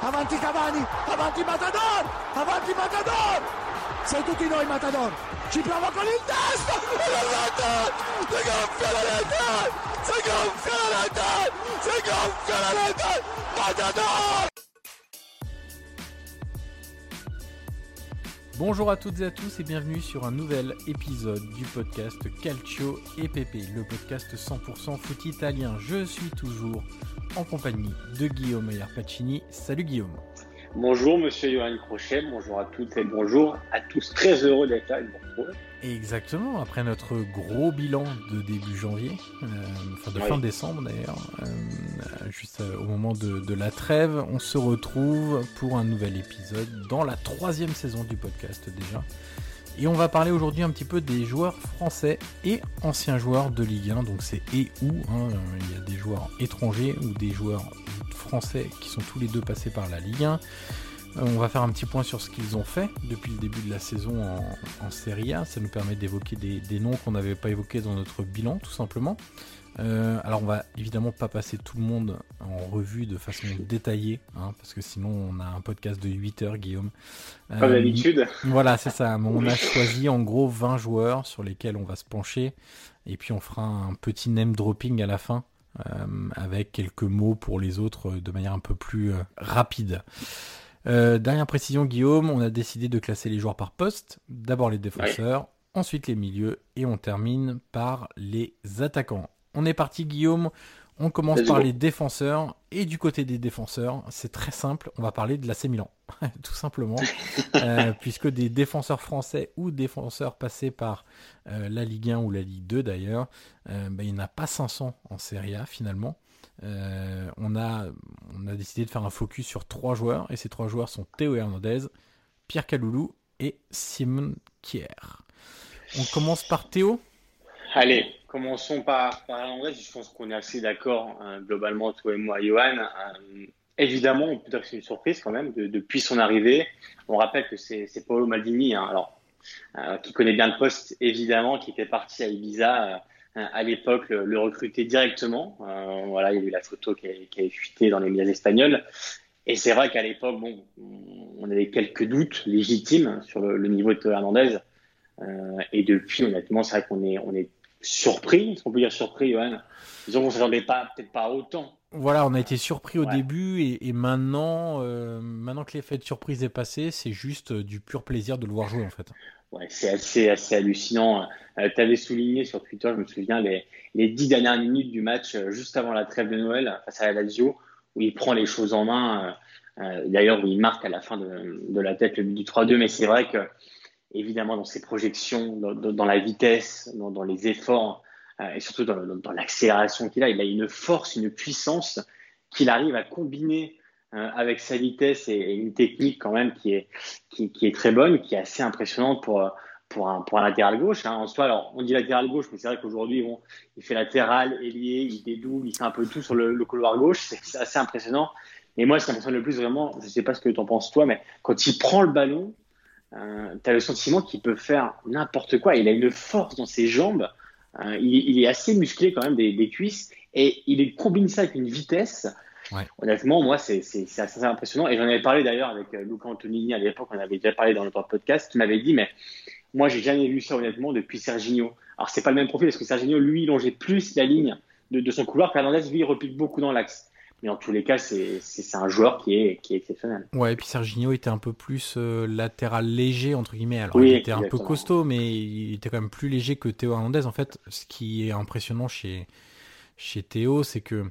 Avanti Cavani, avanti Matador, avanti Matador, sei tutti noi Matador, ci prova con il testo, si gonfia la rete, si gonfia la rete, si gonfia la rete, Matador. Bonjour à toutes et à tous et bienvenue sur un nouvel épisode du podcast Calcio et Pepe, le podcast 100% foot italien. Je suis toujours en compagnie de Guillaume Pacini. Salut Guillaume. Bonjour Monsieur Johan Crochet, bonjour à toutes et bonjour à tous. Très heureux d'être là et de vous retrouver. Exactement, après notre gros bilan de début janvier, euh, enfin de Oui. fin décembre d'ailleurs, euh, juste euh, au moment de, de la trêve, on se retrouve pour un nouvel épisode dans la troisième saison du podcast déjà. Et on va parler aujourd'hui un petit peu des joueurs français et anciens joueurs de Ligue 1, donc c'est et ou, hein, euh, il y a des joueurs étrangers ou des joueurs français qui sont tous les deux passés par la Ligue 1. Euh, On va faire un petit point sur ce qu'ils ont fait depuis le début de la saison en, Serie A. Ça nous permet d'évoquer des noms qu'on n'avait pas évoqués dans notre bilan, tout simplement. Euh, alors on va évidemment pas passer tout le monde en revue de façon détaillée, hein, parce que sinon on a un podcast de 8 heures, Guillaume. Comme Euh, d'habitude. voilà, c'est ça. Mais On a choisi en gros 20 joueurs sur lesquels on va se pencher. Et puis on fera un petit name dropping à la fin. euh, avec quelques mots pour les autres euh, de manière un peu plus rapide. Dernière précision, Guillaume, on a décidé de classer les joueurs par poste. D'abord les défenseurs, ensuite les milieux et on termine par les attaquants. On est parti, Guillaume. On commence par les défenseurs. Et du côté des défenseurs, c'est très simple. On va parler de l'AC Milan, tout simplement. Euh, puisque des défenseurs français ou défenseurs passés par euh, la Ligue 1 ou la Ligue 2 d'ailleurs, euh, bah, il n'y en a pas 500 en Serie A finalement. On, a, on a décidé de faire un focus sur trois joueurs, et ces trois joueurs sont Théo Hernandez, Pierre Caloulou et Simon Kier. On commence par Théo Allez, commençons par, par André. Je pense qu'on est assez d'accord, hein, globalement, toi et moi, Johan. Euh, évidemment, peut dire que c'est une surprise quand même depuis son arrivée. On rappelle que c'est Paolo Maldini, hein, alors, euh, qui connaît bien le poste, évidemment, qui était parti à Ibiza euh, à l'époque le, recruter directement. Euh, voilà, il y a eu la photo qui, qui avait fuité dans les médias espagnols. Et c'est vrai qu'à l'époque, bon, on avait quelques doutes légitimes sur le, niveau de Hernandez. et depuis, honnêtement, c'est vrai qu'on est, on est surpris, est-ce qu'on peut dire surpris, Johan? Disons qu'on ne s'attendait pas, peut-être pas autant voilà, on a été surpris au début et, maintenant, euh, maintenant que l'effet de surprise est passé, c'est juste euh, du pur plaisir de le voir jouer en fait. Ouais, c'est assez, assez hallucinant. Euh, tu avais souligné sur Twitter, je me souviens, les, les dix dernières minutes du match juste avant la trêve de Noël face à la Lazio, où il prend les choses en main. D'ailleurs, où il marque à la fin de, de la tête le but du 3-2. Mais c'est vrai que, évidemment, dans ses projections, dans, dans la vitesse, dans, dans les efforts, euh, et surtout dans, l'accélération qu'il a. Il a une force, une puissance qu'il arrive à combiner euh, avec sa vitesse et, une technique quand même qui est, qui, est très bonne, qui est assez impressionnante pour, pour, un, pour un latéral gauche. Hein. En soi, alors on dit latéral gauche, mais c'est vrai qu'aujourd'hui, bon, il fait latéral, ailier, il dédouble, il fait un peu tout sur le, le couloir gauche. C'est assez impressionnant. Et moi, ce qui m'impressionne le plus vraiment, je ne sais pas ce que tu en penses toi, mais quand il prend le ballon, euh, tu as le sentiment qu'il peut faire n'importe quoi. Il a une force dans ses jambes euh, il, est assez musclé quand même des, cuisses et il combine ça avec une vitesse. Honnêtement, moi, c'est assez impressionnant. Et j'en avais parlé d'ailleurs avec euh, Luca Antonini à l'époque, on avait déjà parlé dans notre podcast, qui m'avait dit, mais moi, j'ai jamais vu ça honnêtement depuis Serginho. Alors, c'est pas le même profil parce que Serginho, lui, longeait plus la ligne de, son couloir. Fernandez, lui, il repique beaucoup dans l'axe. Mais en tous les cas, c'est un joueur qui est, qui est exceptionnel. Ouais, et puis Serginho était un peu plus euh, latéral léger, entre guillemets. Alors, il était un peu costaud, mais il était quand même plus léger que Théo Hernandez. En fait, ce qui est impressionnant chez, chez Théo, c'est que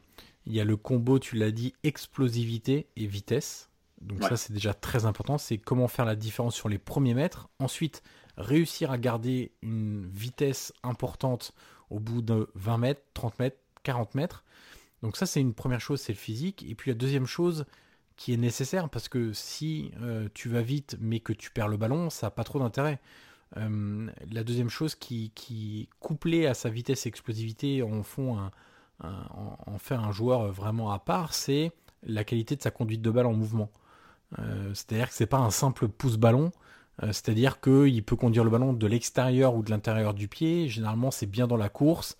il y a le combo, tu l'as dit, explosivité et vitesse. Donc ça, c'est déjà très important. C'est comment faire la différence sur les premiers mètres. Ensuite, réussir à garder une vitesse importante au bout de 20 mètres, 30 mètres, 40 mètres. Donc ça, c'est une première chose, c'est le physique. Et puis la deuxième chose qui est nécessaire, parce que si euh, tu vas vite mais que tu perds le ballon, ça n'a pas trop d'intérêt. Euh, la deuxième chose qui, qui, couplée à sa vitesse et explosivité, en, font un, fait un joueur vraiment à part, c'est la qualité de sa conduite de balle en mouvement. Euh, c'est-à-dire que c'est pas un simple pouce-ballon, c'est-à-dire qu'il peut conduire le ballon de l'extérieur ou de l'intérieur du pied. Généralement, c'est bien dans la course.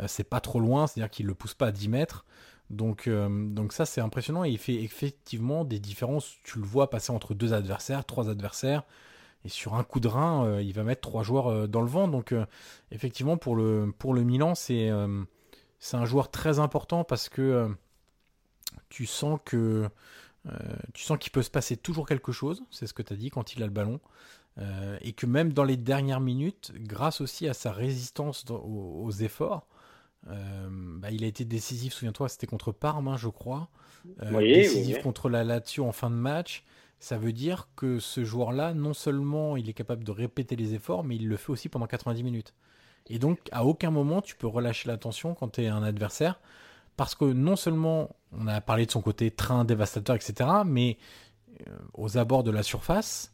Euh, c'est pas trop loin, c'est-à-dire qu'il ne le pousse pas à 10 mètres. Donc, euh, donc ça, c'est impressionnant. Et il fait effectivement des différences. Tu le vois passer entre deux adversaires, trois adversaires. Et sur un coup de rein, il va mettre trois joueurs dans le vent. Donc, effectivement, pour le, pour le Milan, c'est c'est un joueur très important parce que tu sens que euh, tu sens qu'il peut se passer toujours quelque chose, c'est ce que tu as dit quand il a le ballon. Euh, et que même dans les dernières minutes, grâce aussi à sa résistance aux, efforts, euh, bah, il a été décisif, souviens-toi, c'était contre Parme, hein, je crois. décisif contre la Lazio en fin de match. Ça veut dire que ce joueur-là, non seulement il est capable de répéter les efforts, mais il le fait aussi pendant 90 minutes. Et donc, à aucun moment, tu peux relâcher l'attention quand tu es un adversaire parce que non seulement on a parlé de son côté train dévastateur, etc., mais euh, aux abords de la surface,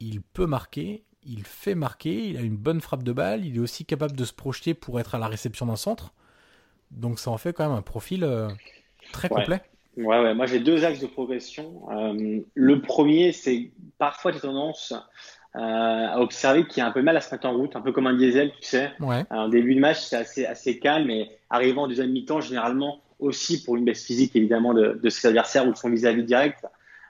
il peut marquer, il fait marquer, il a une bonne frappe de balle, il est aussi capable de se projeter pour être à la réception d'un centre. Donc ça en fait quand même un profil euh, très complet. Ouais, ouais, moi j'ai deux axes de progression. Euh, le premier, c'est parfois des tendances à observer qui a un peu mal à se mettre en route, un peu comme un diesel, tu sais. Ouais. En début de match, c'est assez, assez calme, et arrivant en deuxième mi-temps, généralement aussi pour une baisse physique évidemment de, de ses adversaires ou de son vis-à-vis direct.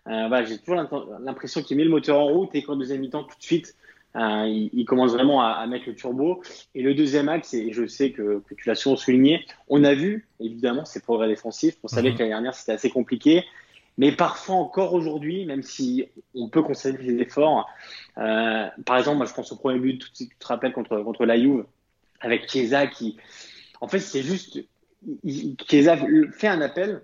Euh, voilà, j'ai toujours l'impression qu'il met le moteur en route et qu'en deuxième mi-temps, tout de suite, euh, il, il, commence vraiment à, à, mettre le turbo. Et le deuxième axe, et je sais que, que tu l'as souvent souligné, on a vu évidemment ses progrès défensifs. On savait mhm. que l'année dernière c'était assez compliqué. Mais parfois encore aujourd'hui, même si on peut constater des efforts, euh, par exemple, moi je pense au premier but, tu te rappelles contre contre la Juve avec Chiesa qui, en fait, c'est juste Chiesa fait un appel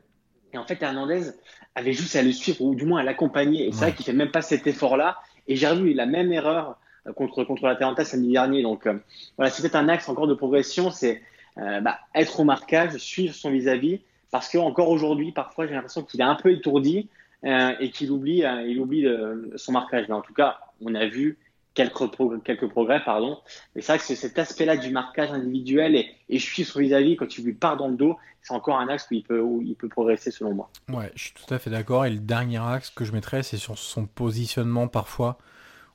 et en fait Hernandez avait juste à le suivre ou du moins à l'accompagner. Et c'est vrai qu'il fait même pas cet effort-là. Et j'ai revu la même erreur euh, contre contre la Taranta samedi dernier. Donc euh, voilà, c'est peut-être un axe encore de progression, c'est euh, bah, être au marquage, suivre son vis-à-vis parce que encore aujourd'hui, parfois, j'ai l'impression qu'il est un peu étourdi euh, et qu'il oublie, euh, il oublie son marquage. Mais en tout cas, on a vu quelques, quelques progrès, pardon. Mais c'est vrai que cet aspect-là du marquage individuel et, et je suis son vis-à-vis quand tu lui pars dans le dos, c'est encore un axe où il peut, où il peut progresser selon moi. Ouais, je suis tout à fait d'accord. Et le dernier axe que je mettrais, c'est sur son positionnement parfois,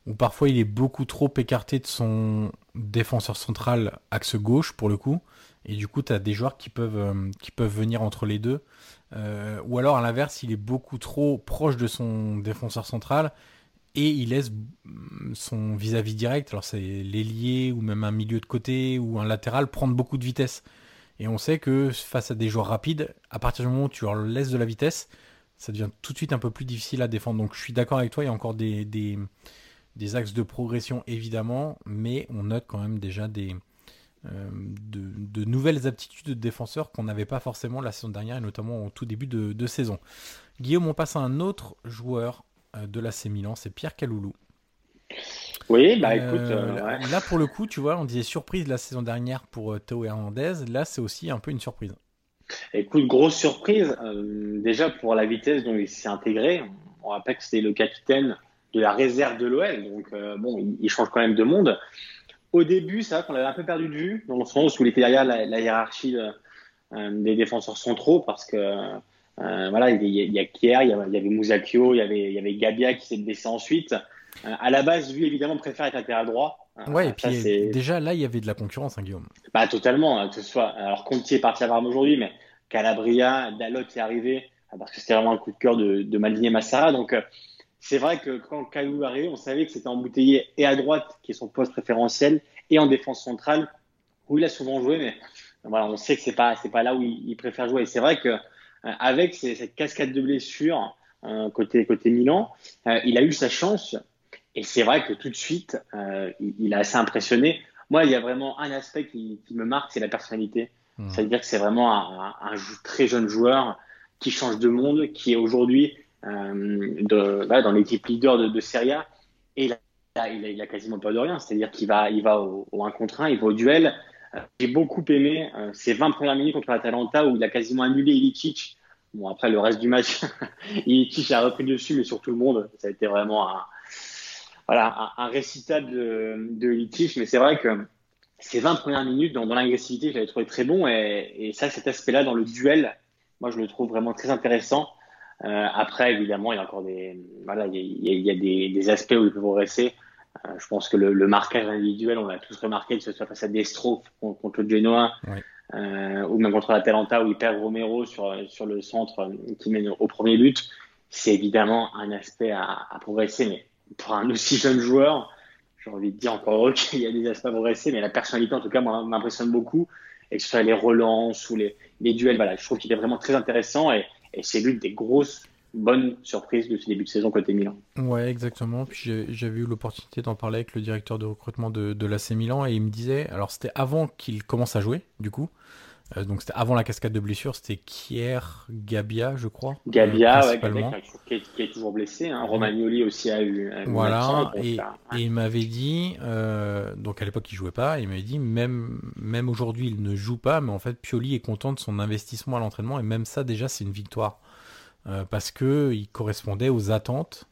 où parfois il est beaucoup trop écarté de son défenseur central axe gauche pour le coup. Et du coup, tu as des joueurs qui peuvent, euh, qui peuvent venir entre les deux. Euh, ou alors, à l'inverse, il est beaucoup trop proche de son défenseur central et il laisse son vis-à-vis direct, alors c'est l'ailier ou même un milieu de côté ou un latéral, prendre beaucoup de vitesse. Et on sait que face à des joueurs rapides, à partir du moment où tu leur laisses de la vitesse, ça devient tout de suite un peu plus difficile à défendre. Donc je suis d'accord avec toi, il y a encore des, des, axes de progression évidemment, mais on note quand même déjà des, de, de, nouvelles aptitudes de défenseurs qu'on n'avait pas forcément la saison dernière et notamment au tout début de, de saison. Guillaume, on passe à un autre joueur euh, de l'AC Milan, c'est Pierre Caloulou. Oui, bah écoute. Euh, là, pour le coup, tu vois, on disait surprise la saison dernière pour Théo Hernandez. Là, c'est aussi un peu une surprise. Écoute, grosse surprise. déjà pour la vitesse dont il s'est intégré. On rappelle que c'était le capitaine de la réserve de l'OL. Donc, bon, il, change quand même de monde. Au début, c'est vrai qu'on l'avait un peu perdu de vue, dans le sens où il était derrière la, hiérarchie des défenseurs centraux, parce que euh, voilà, il y, a, Kier, il y, avait Mousakio, il y avait, il y avait Gabia qui s'est blessé ensuite. Euh, à la base, lui, évidemment, préfère être latéral droit. Euh, ouais, et puis déjà là, il y avait de la concurrence, hein, Guillaume. Bah, totalement. Hein, que ce soit, alors Conti est parti à Varme aujourd'hui, mais Calabria, Dalot est arrivé, parce que c'était vraiment un coup de cœur de, de Maldini et Massara. Donc, c'est vrai que quand Kalou est arrivé, on savait que c'était embouteillé et à droite, qui est son poste préférentiel, et en défense centrale, où il a souvent joué, mais voilà, on sait que c'est pas, c'est pas là où il, il préfère jouer. Et c'est vrai que euh, avec cette cascade de blessures euh, côté, côté Milan, euh, il a eu sa chance. Et c'est vrai que tout de suite, il, a assez impressionné. Moi, il y a vraiment un aspect qui, me marque, c'est la personnalité. Mmh. C'est-à-dire que c'est vraiment un, très jeune joueur qui change de monde, qui est aujourd'hui dans l'équipe leader de, de Serie A. Et a, il, a, quasiment pas de rien. C'est-à-dire qu'il va, il va au, au 1 contre 1, il va au duel. J'ai beaucoup aimé euh, ces 20 premières minutes contre l'Atalanta où il a quasiment annulé Ilicic. Bon, après le reste du match, Ilicic a repris dessus, mais sur tout le monde, ça a été vraiment un, voilà, un, récital de, de. Mais c'est vrai que ces 20 premières minutes dans, l'agressivité, je l'avais trouvé très bon. Et ça, cet aspect-là dans le duel, moi, je le trouve vraiment très intéressant. Euh, après, évidemment, il y a encore des, voilà, il y a, il y a des, des, aspects où il peut progresser. Euh, je pense que le, le, marquage individuel, on a tous remarqué que ce soit face à Destro contre le Genoa, euh, ou même contre l'Atalanta où il perd Romero sur, sur le centre qui mène au premier but, c'est évidemment un aspect à, à, progresser. Mais pour un aussi jeune joueur, j'ai envie de dire encore qu'il y a des aspects à progresser, mais la personnalité, en tout cas, m'impressionne beaucoup. Et que ce soit les relances ou les, les duels, voilà, je trouve qu'il est vraiment très intéressant et, et c'est l'une des grosses bonne surprise de ce début de saison côté Milan. Ouais, exactement. Puis j'avais eu l'opportunité d'en parler avec le directeur de recrutement de, de l'AC Milan et il me disait, alors c'était avant qu'il commence à jouer, du coup. Euh, donc c'était avant la cascade de blessures, c'était Kier Gabia, je crois. Gabia, ouais, Gabia qui, est, qui, est, toujours blessé. Hein. Romagnoli aussi a eu. A voilà, et, et, il m'avait dit, euh, donc à l'époque il jouait pas, il m'avait dit même même aujourd'hui il ne joue pas, mais en fait Pioli est content de son investissement à l'entraînement et même ça déjà c'est une victoire. Euh, parce que il correspondait aux attentes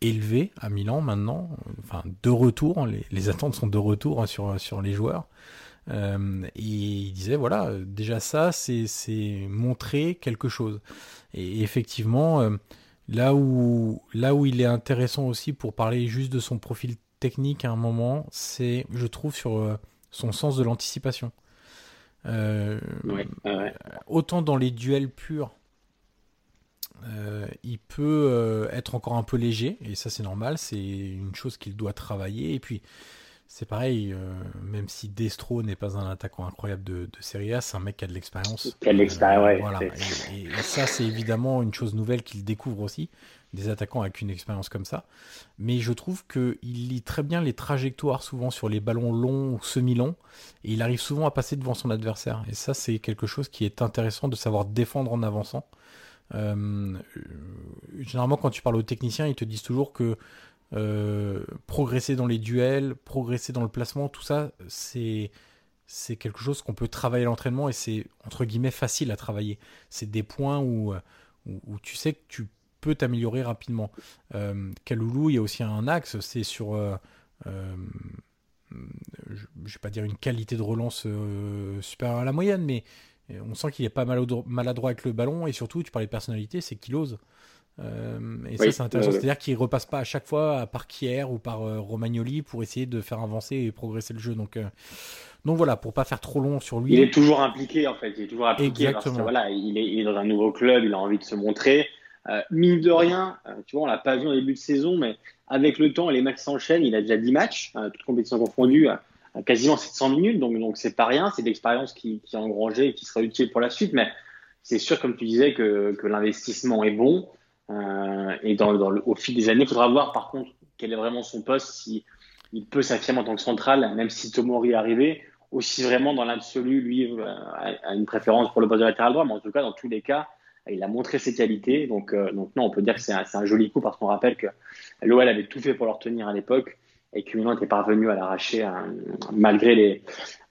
élevées à Milan maintenant, enfin de retour, les, les attentes sont de retour hein, sur, sur les joueurs. Euh, et il disait voilà, déjà ça, c'est montrer quelque chose. Et effectivement, euh, là où là où il est intéressant aussi pour parler juste de son profil technique à un moment, c'est, je trouve, sur euh, son sens de l'anticipation. Euh, ouais, ouais. Autant dans les duels purs, euh, il peut euh, être encore un peu léger, et ça c'est normal, c'est une chose qu'il doit travailler. Et puis c'est pareil, euh, même si Destro n'est pas un attaquant incroyable de, de Serie A, c'est un mec qui a de l'expérience. Qui a de l'expérience, ouais. Voilà. Et, et, ça c'est évidemment une chose nouvelle qu'il découvre aussi, des attaquants avec une expérience comme ça. Mais je trouve qu'il lit très bien les trajectoires souvent sur les ballons longs ou semi-longs, et il arrive souvent à passer devant son adversaire. Et ça c'est quelque chose qui est intéressant de savoir défendre en avançant. Euh, généralement, quand tu parles aux techniciens, ils te disent toujours que euh, progresser dans les duels, progresser dans le placement, tout ça, c'est quelque chose qu'on peut travailler à l'entraînement et c'est entre guillemets facile à travailler. C'est des points où, où, tu sais que tu peux t'améliorer rapidement. Euh, Kaloulou, il y a aussi un axe, c'est sur euh, je ne vais pas dire une qualité de relance supérieure à la moyenne, mais on sent qu'il est pas maladroit avec le ballon et surtout, tu parlais de personnalité, c'est qu'il ose. Et ça, c'est intéressant. C'est-à-dire qu'il repasse pas à chaque fois par Kier ou par Romagnoli pour essayer de faire avancer et progresser le jeu. Donc, donc voilà, pour pas faire trop long sur lui. Il est toujours impliqué en fait. Il est toujours impliqué Exactement. parce que voilà, il est, il est, dans un nouveau club, il a envie de se montrer. Euh, mine de rien, euh, tu vois, on l'a pas vu au début de saison, mais avec le temps, les matchs s'enchaînent. Il a déjà 10 matchs, euh, toutes compétitions confondues, quasiment 700 minutes. Donc, donc c'est pas rien. C'est de l'expérience qui, qui est engrangée et qui sera utile pour la suite. Mais c'est sûr, comme tu disais, que, que l'investissement est bon. Et dans, dans le, au fil des années, il faudra voir par contre quel est vraiment son poste, si il peut s'affirmer en tant que central, même si Tomori est arrivé, aussi vraiment dans l'absolu, lui, a une préférence pour le poste de latéral droit, mais en tout cas, dans tous les cas, il a montré ses qualités. Donc, euh, donc non, on peut dire que c'est un, joli coup parce qu'on rappelle que l'OL avait tout fait pour le retenir à l'époque et que Milan était parvenu à l'arracher hein, malgré les,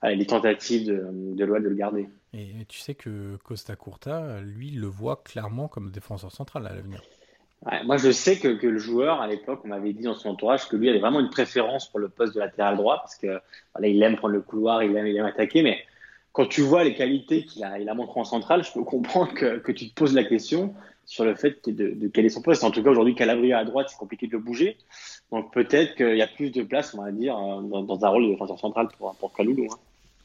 les tentatives de, de l'OL de le garder. Et tu sais que Costa Curta, lui, le voit clairement comme défenseur central à l'avenir. moi, je sais que, que le joueur, à l'époque, on m'avait dit dans son entourage que lui avait vraiment une préférence pour le poste de latéral droit parce que voilà, il aime prendre le couloir, il aime, il attaquer, mais quand tu vois les qualités qu'il a, il a en centrale, je peux comprendre que, que, tu te poses la question sur le fait de, quel est son poste. En tout cas, aujourd'hui, Calabria à droite, c'est compliqué de le bouger. Donc peut-être qu'il y a plus de place, on va dire, dans, dans un rôle de défenseur central pour, pour Kaloulou. Hein.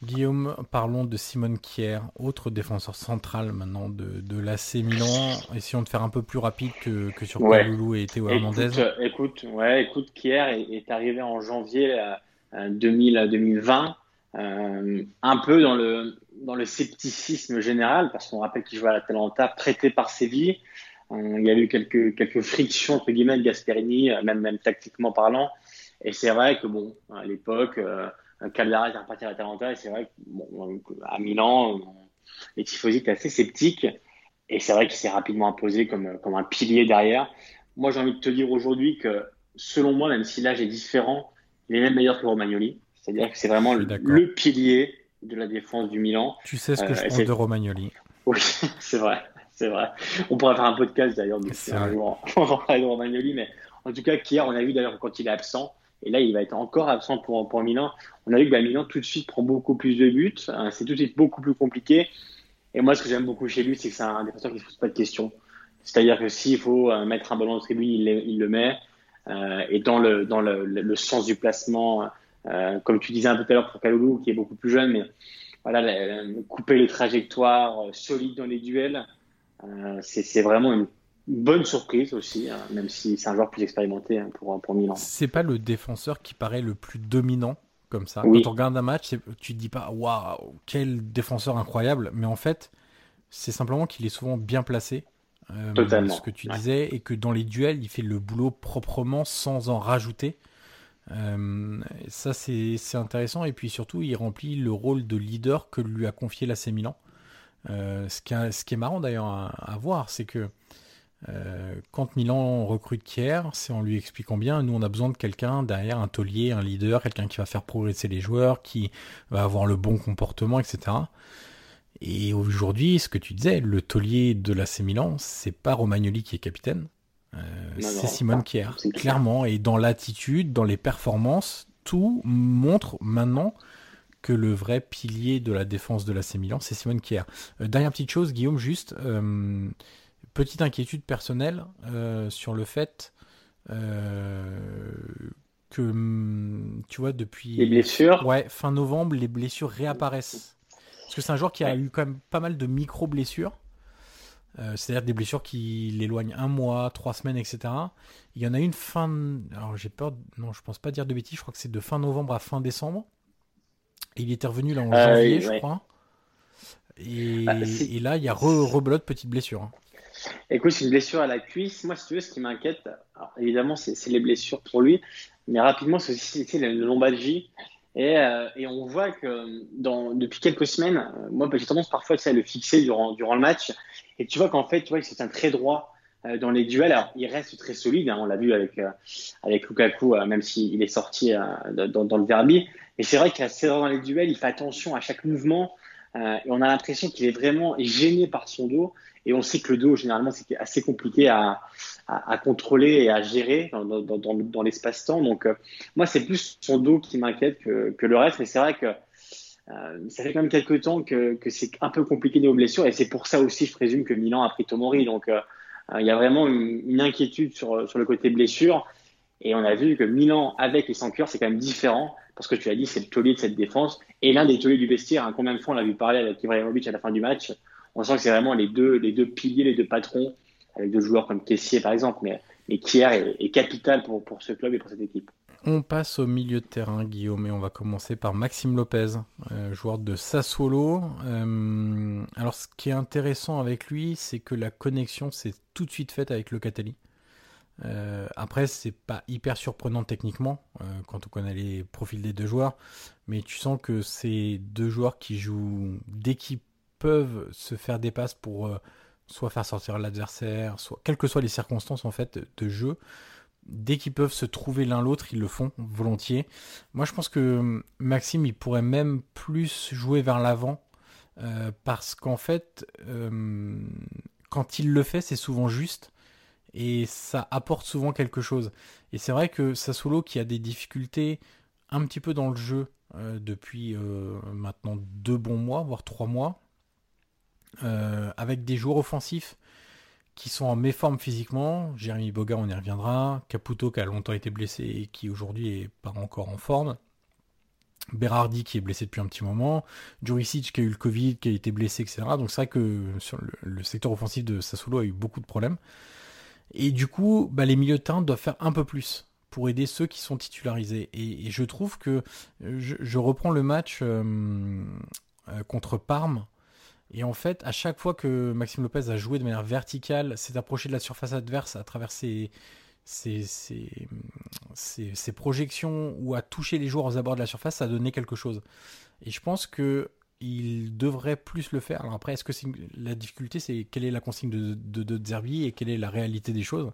Guillaume, parlons de Simone Kier, autre défenseur central maintenant de, de l'AC Milan. Essayons de faire un peu plus rapide que, que sur ouais. Kaloulou et Théo Hernandez. Écoute, ouais, écoute, Kier est, est arrivé en janvier 2000, euh, 2020 euh, un peu dans le, dans le scepticisme général, parce qu'on rappelle qu'il jouait à l'Atalanta, prêté par Séville. Euh, il y a eu quelques, quelques frictions, entre guillemets, de Gasperini, euh, même, même tactiquement parlant. Et c'est vrai que, bon, à l'époque, euh, Caldara est reparti à l'Atalanta, et c'est vrai qu'à Milan, les tifosi étaient assez sceptiques. Et c'est vrai qu'il s'est rapidement imposé comme, comme un pilier derrière. Moi, j'ai envie de te dire aujourd'hui que, selon moi, même si l'âge est différent, il est même meilleur que Romagnoli. C'est-à-dire que c'est vraiment le, pilier de la défense du Milan. Tu sais ce que je euh, pense de Romagnoli. Oui, c'est vrai, c'est vrai. On pourrait faire un podcast d'ailleurs on va parler de Romagnoli, mais en tout cas, hier, on a vu d'ailleurs quand il est absent, et là, il va être encore absent pour, pour Milan. On a vu que bah, Milan tout de suite prend beaucoup plus de buts, hein, c'est tout de suite beaucoup plus compliqué. Et moi, ce que j'aime beaucoup chez lui, c'est que c'est un défenseur qui ne se pose pas de questions. C'est-à-dire que s'il faut euh, mettre un ballon en tribune, il, il, le met. Euh, et dans le, dans le, sens du placement, euh, comme tu disais un peu tout à l'heure pour Kaloulou, qui est beaucoup plus jeune, mais voilà, couper les trajectoires, euh, solides dans les duels, euh, c'est vraiment une bonne surprise aussi, hein, même si c'est un joueur plus expérimenté hein, pour, pour Milan. C'est pas le défenseur qui paraît le plus dominant comme ça. Quand on regarde un match, tu te dis pas waouh, quel défenseur incroyable, mais en fait, c'est simplement qu'il est souvent bien placé. Euh, Totalement. Ce que tu disais, et que dans les duels, il fait le boulot proprement sans en rajouter. Euh, ça, c'est intéressant. Et puis surtout, il remplit le rôle de leader que lui a confié l'AC Milan. Euh, ce, qui ce, qui est marrant d'ailleurs à, voir, c'est que euh, quand Milan recrute Kier, c'est en lui expliquant bien, nous on a besoin de quelqu'un derrière, un taulier, un leader, quelqu'un qui va faire progresser les joueurs, qui va avoir le bon comportement, etc. Et aujourd'hui, ce que tu disais, le taulier de l'AC Milan, c'est pas Romagnoli qui est capitaine, euh, c'est Simone Kier, clairement. Et dans l'attitude, dans les performances, tout montre maintenant que le vrai pilier de la défense de l'AC Milan, c'est Simone Kier. Euh, dernière petite chose, Guillaume, juste, euh, petite inquiétude personnelle sur le fait que, hum, tu vois, depuis... Les blessures Ouais, fin novembre, les blessures réapparaissent. Parce que c'est un joueur qui a eu quand même pas mal de micro-blessures. Euh, c'est-à-dire des blessures qui l'éloignent un mois, trois semaines, etc. Il y en a une fin. Alors j'ai peur. Non, je pense pas dire de bêtises. Je crois que c'est de fin novembre à fin décembre. Et il était revenu là en euh, janvier, je crois. Et, bah, et, là, il y a rebelote petite blessure. Hein. Écoute, c'est une blessure à la cuisse. Moi, si tu veux, ce qui m'inquiète, évidemment, c'est les blessures pour lui, mais rapidement, c'est aussi la lombalgie. Et, euh, et, on voit que depuis quelques semaines, moi, j'ai tendance parfois à le fixer durant, le match. Et tu vois qu'en fait, tu vois, c'est un très droit euh, dans les duels. Alors, il reste très solide. Hein, on l'a vu avec euh, avec Lukaku, euh, même s'il est sorti dans, dans, le derby. Mais c'est vrai qu'il est assez droit dans les duels. Il fait attention à chaque mouvement. et on a l'impression qu'il est vraiment gêné par son dos. Et on sait que le dos, généralement, c'est assez compliqué à, contrôler et à gérer dans, l'espace-temps. Donc, moi, c'est plus son dos qui m'inquiète que, le reste. Mais c'est vrai que euh, ça fait quand même quelques temps que, c'est un peu compliqué nos blessures. Et c'est pour ça aussi, je présume, que Milan a pris Tomori. Donc, il y a vraiment une, inquiétude sur, sur le côté blessure. Et on a vu que Milan, avec et sans cœur, c'est quand même différent. Parce que tu as dit, c'est le taulier de cette défense. Et l'un des tauliers du vestiaire, hein, combien de fois on l'a vu parler avec Ibrahimovic à la fin du match? On sent que c'est vraiment les deux, les deux piliers, les deux patrons, avec deux joueurs comme Kessier par exemple. Mais, mais Kier est, capital pour, pour ce club et pour cette équipe. On passe au milieu de terrain, Guillaume, et on va commencer par Maxime Lopez, euh, joueur de Sassuolo. Euh, alors, ce qui est intéressant avec lui, c'est que la connexion s'est tout de suite faite avec Locatelli. Euh, après, c'est pas hyper surprenant techniquement euh, quand on connaît les profils des deux joueurs, mais tu sens que c'est deux joueurs qui jouent dès qu'ils peuvent se faire des passes pour euh, soit faire sortir l'adversaire, soit quelles que soient les circonstances en fait de jeu. Dès qu'ils peuvent se trouver l'un l'autre, ils le font volontiers. Moi, je pense que Maxime, il pourrait même plus jouer vers l'avant euh, parce qu'en fait, euh, quand il le fait, c'est souvent juste et ça apporte souvent quelque chose. Et c'est vrai que Sassuolo qui a des difficultés un petit peu dans le jeu euh, depuis maintenant deux bons mois, voire trois mois, euh, avec des joueurs offensifs qui sont en méforme physiquement. Jérémy Boga, on y reviendra. Caputo qui a longtemps été blessé et qui aujourd'hui est pas encore en forme. Berardi qui est blessé depuis un petit moment, Juricic qui a eu le Covid, qui a été blessé, etc. Donc c'est vrai que le, secteur offensif de Sassuolo a eu beaucoup de problèmes. Et du coup, bah, les milieux de terrain doivent faire un peu plus pour aider ceux qui sont titularisés. Et, je trouve que je, je, reprends le match euh, contre Parme. Et en fait, à chaque fois que Maxime Lopez a joué de manière verticale, s'est approché de la surface adverse à travers ses, projections ou à toucher les joueurs aux abords de la surface, ça a donné quelque chose. Et je pense que il devrait plus le faire. Alors après, est-ce que la difficulté, c'est quelle est la consigne de, de, de Zerbi et quelle est la réalité des choses?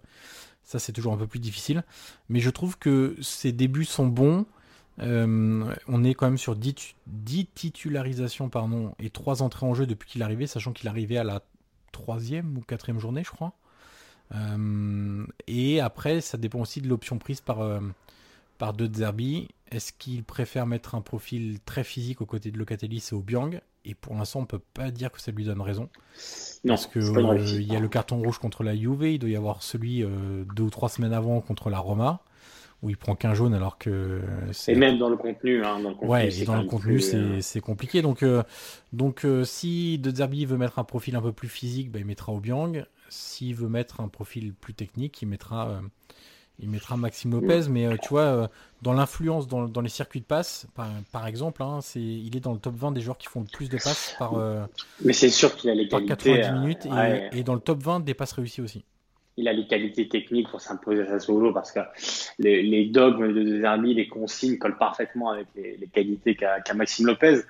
Ça, c'est toujours un peu plus difficile. Mais je trouve que ses débuts sont bons. Euh, on est quand même sur 10, 10 titularisations pardon, et 3 entrées en jeu depuis qu'il est arrivé, sachant qu'il est arrivé à la troisième ou quatrième journée, je crois. Euh, et après, ça dépend aussi de l'option prise par, euh, par De Zerbi. Est-ce qu'il préfère mettre un profil très physique aux côtés de Locatelli et Obiang Et pour l'instant, on peut pas dire que ça lui donne raison. Non, parce que euh, il y a le carton rouge contre la Juve, il doit y avoir celui deux ou trois semaines avant contre la Roma où il prend qu'un jaune alors que et même dans le contenu, hein, dans le contenu ouais et dans le contenu c'est compliqué. Donc euh, donc euh, si De Zerbi veut mettre un profil un peu plus physique bah, il mettra Obiang. S'il veut mettre un profil plus technique il mettra euh, il mettra Maxime Lopez, mais euh, tu vois, euh, dans l'influence dans, dans, les circuits de passe, par, par exemple, hein, c'est, il est dans le top 20 des joueurs qui font le plus de passes par, euh, mais c'est sûr qu'il a les qualités, 90 minutes, et, et, dans le top 20 des passes réussies aussi. Il a les qualités techniques pour s'imposer à sa solo parce que les, les dogmes de Zerbi, les consignes collent parfaitement avec les, les qualités qu'a, Maxime Lopez.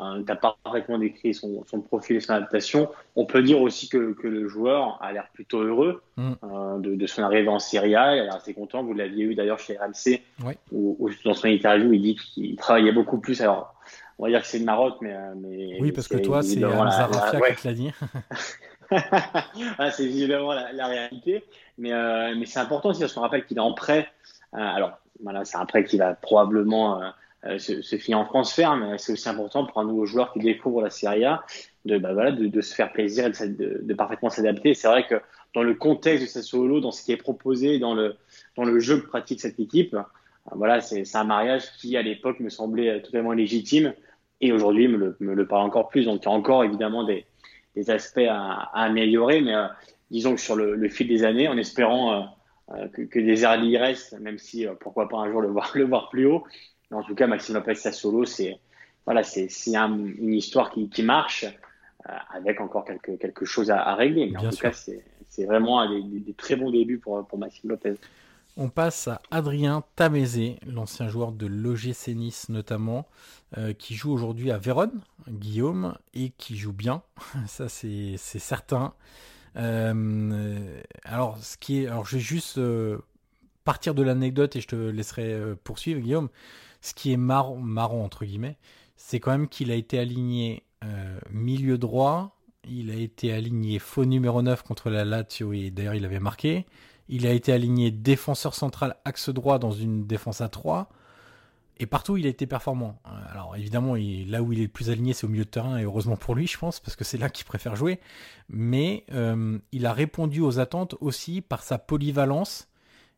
Hein, tu as parfaitement décrit son, son, profil et son adaptation. On peut dire aussi que, que le joueur a l'air plutôt heureux mm. euh, de, de, son arrivée en Serie A. Il a l'air assez content. Vous l'aviez eu d'ailleurs chez RMC, oui. où, où, dans son interview, il dit qu'il travaillait beaucoup plus. Alors, on va dire que c'est une marotte, mais. mais oui, parce que toi, c'est Hamza Rafia ouais. qui te l'a dit. ah, c'est évidemment la, la, réalité. Mais, euh, mais c'est important aussi parce qu'on rappelle qu'il est en prêt. Euh, alors, voilà, c'est un prêt qui va probablement euh, se, se finir en France ferme. C'est aussi important pour un nouveau joueur qui découvre la Serie A de, bah, voilà, de, de se faire plaisir et de, de, de parfaitement s'adapter. C'est vrai que dans le contexte de Sassuolo, dans ce qui est proposé, dans le, dans le jeu que pratique cette équipe, voilà, c'est un mariage qui, à l'époque, me semblait totalement légitime et aujourd'hui me le, me le parle encore plus. Donc, il y a encore évidemment des, des aspects à, à améliorer, mais euh, disons que sur le, le, fil des années, en espérant euh, que, que des Zerbi restent, même si euh, pourquoi pas un jour le voir, le voir plus haut, mais en tout cas, Maxime Lopez Sassolo, c'est voilà, c'est un, une histoire qui, qui marche euh, avec encore quelque, quelque chose à, à régler. Mais Bien en tout sûr. cas, c'est vraiment des, des, des, très bons débuts pour, pour Maxime Lopez. On passe à Adrien Tamézé, l'ancien joueur de l'OGC Nice notamment, euh, qui joue aujourd'hui à Vérone, Guillaume, et qui joue bien, ça c'est certain. Euh, alors, ce qui est, alors je vais juste euh, partir de l'anecdote et je te laisserai poursuivre, Guillaume. Ce qui est marrant entre guillemets, c'est quand même qu'il a été aligné milieu droit, il a été aligné faux numéro 9 contre la Lazio et d'ailleurs il avait marqué. Il a été aligné défenseur central axe droit dans une défense à 3. Et partout, il a été performant. Alors évidemment, là où il est le plus aligné, c'est au milieu de terrain, et heureusement pour lui, je pense, parce que c'est là qu'il préfère jouer. Mais euh, il a répondu aux attentes aussi par sa polyvalence,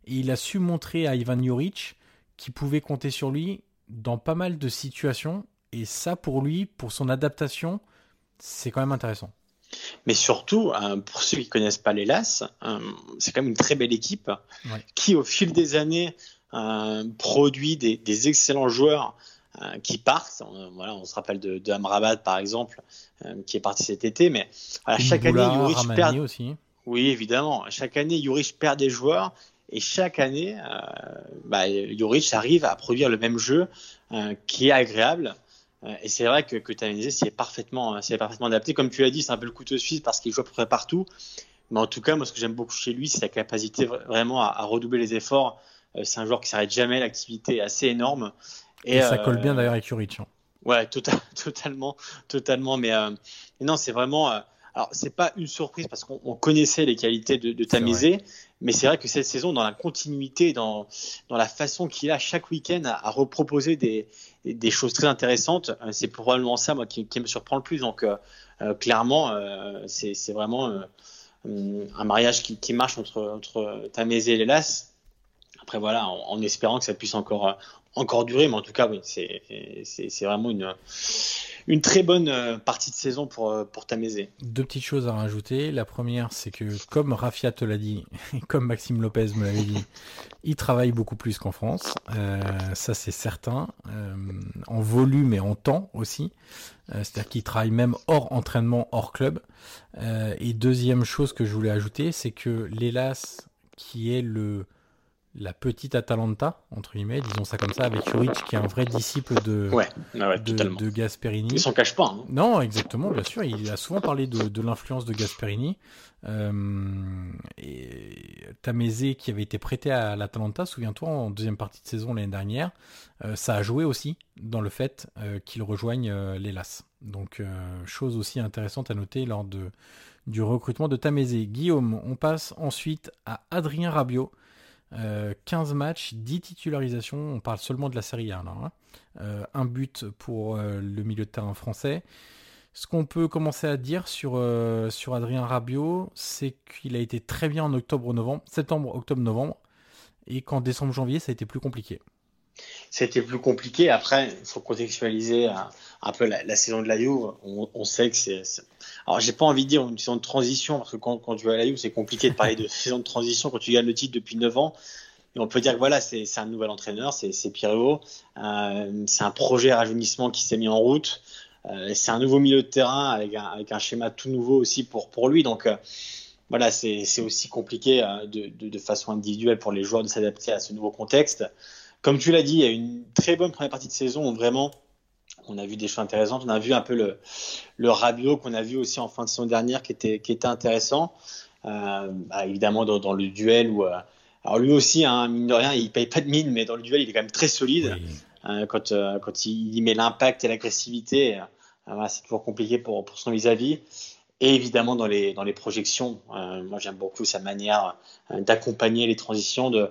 et il a su montrer à Ivan Juric qu'il pouvait compter sur lui dans pas mal de situations. Et ça, pour lui, pour son adaptation, c'est quand même intéressant. Mais surtout, euh, pour ceux qui connaissent pas les LAS, euh, c'est quand même une très belle équipe qui, au fil des années, euh, produit des, excellents joueurs qui partent. voilà, on se rappelle de, de Amrabat, par exemple, qui est parti cet été. Mais chaque année, Juric perd. Aussi. Oui, évidemment. Chaque année, Juric perd des joueurs. Et chaque année, bah, Juric arrive à produire le même jeu qui est agréable. Euh, et c'est vrai que, que Tanese s'y est parfaitement, euh, parfaitement adapté. Comme tu l'as dit, c'est un peu le couteau suisse parce qu'il joue à peu près partout. Mais en tout cas, moi, ce que j'aime beaucoup chez lui, c'est sa capacité vraiment à, redoubler les efforts. Euh, c'est un joueur qui s'arrête jamais, l'activité est assez énorme. Et, ça colle bien d'ailleurs avec Juric. Hein. Ouais, tota-, totalement, totalement. Mais, non, c'est vraiment. alors, c'est pas une surprise parce qu'on connaissait les qualités de, de mais c'est vrai que cette saison, dans la continuité, dans, dans la façon qu'il a chaque week-end à reproposer des, des choses très intéressantes. Euh, c'est probablement ça, moi, qui, me surprend le plus. Donc, euh, euh, clairement, c'est vraiment un mariage qui, marche entre, entre et Lélas. Après, voilà, en, espérant que ça puisse encore, encore durer. Mais en tout cas, oui, c'est vraiment une, une très bonne euh, partie de saison pour, euh, pour Tamézé. Deux petites choses à rajouter. La première, c'est que comme Rafia te l'a dit, et comme Maxime Lopez me l'avait dit, il travaille beaucoup plus qu'en France. Euh, ça, c'est certain. en volume et en temps aussi. C'est-à-dire qu'il travaille même hors entraînement, hors club. et deuxième chose que je voulais ajouter, c'est que l'Elas, qui est le la petite Atalanta, entre guillemets, disons ça comme ça, avec Juric qui est un vrai disciple de, de, Gasperini. Il s'en cache pas. Hein. Non, exactement, bien sûr. Il a souvent parlé de, l'influence de Gasperini. Euh, et Tameze, qui avait été prêté à l'Atalanta, souviens-toi, en deuxième partie de saison l'année dernière, euh, ça a joué aussi dans le fait euh, qu'il rejoigne l'Elas. Donc, chose aussi intéressante à noter lors de, du recrutement de Tameze. Guillaume, on passe ensuite à Adrien Rabiot 15 euh, matchs, 10 titularisations, on parle seulement de la Série A hein. euh, un but pour euh, le milieu de terrain français. Ce qu'on peut commencer à dire sur, Adrien Rabiot, c'est qu'il a été très bien en octobre-novembre, septembre, octobre-novembre, et qu'en décembre-janvier, ça a été plus compliqué. C'était plus compliqué. Après, il faut contextualiser un, peu la, saison de la Juve. On, sait que c'est alors, j'ai pas envie de dire une saison de transition, parce que quand, quand tu vas à la Juve, c'est compliqué de parler de saison de transition quand tu gagnes le titre depuis 9 ans. Et on peut dire que voilà, c'est un nouvel entraîneur, c'est Pierrot. Euh, c'est un projet rajeunissement qui s'est mis en route. Euh, c'est un nouveau milieu de terrain avec un, avec un, schéma tout nouveau aussi pour, pour lui. Donc, euh, voilà, c'est aussi compliqué euh, de, de, de, façon individuelle pour les joueurs de s'adapter à ce nouveau contexte. Comme tu l'as dit, il y a une très bonne première partie de saison où vraiment on a vu des choses intéressantes. On a vu un peu le, le Rabiot qu'on a vu aussi en fin de saison dernière qui était, qui était intéressant. Euh, bah, évidemment, dans, le duel où. Euh, alors lui aussi, hein, mine de rien, il paye pas de mine, mais dans le duel, il est quand même très solide. Euh, quand, quand il, met l'impact et l'agressivité, c'est toujours compliqué pour, pour son vis-à-vis. Et évidemment, dans les, dans les projections, moi j'aime beaucoup sa manière d'accompagner les transitions. De,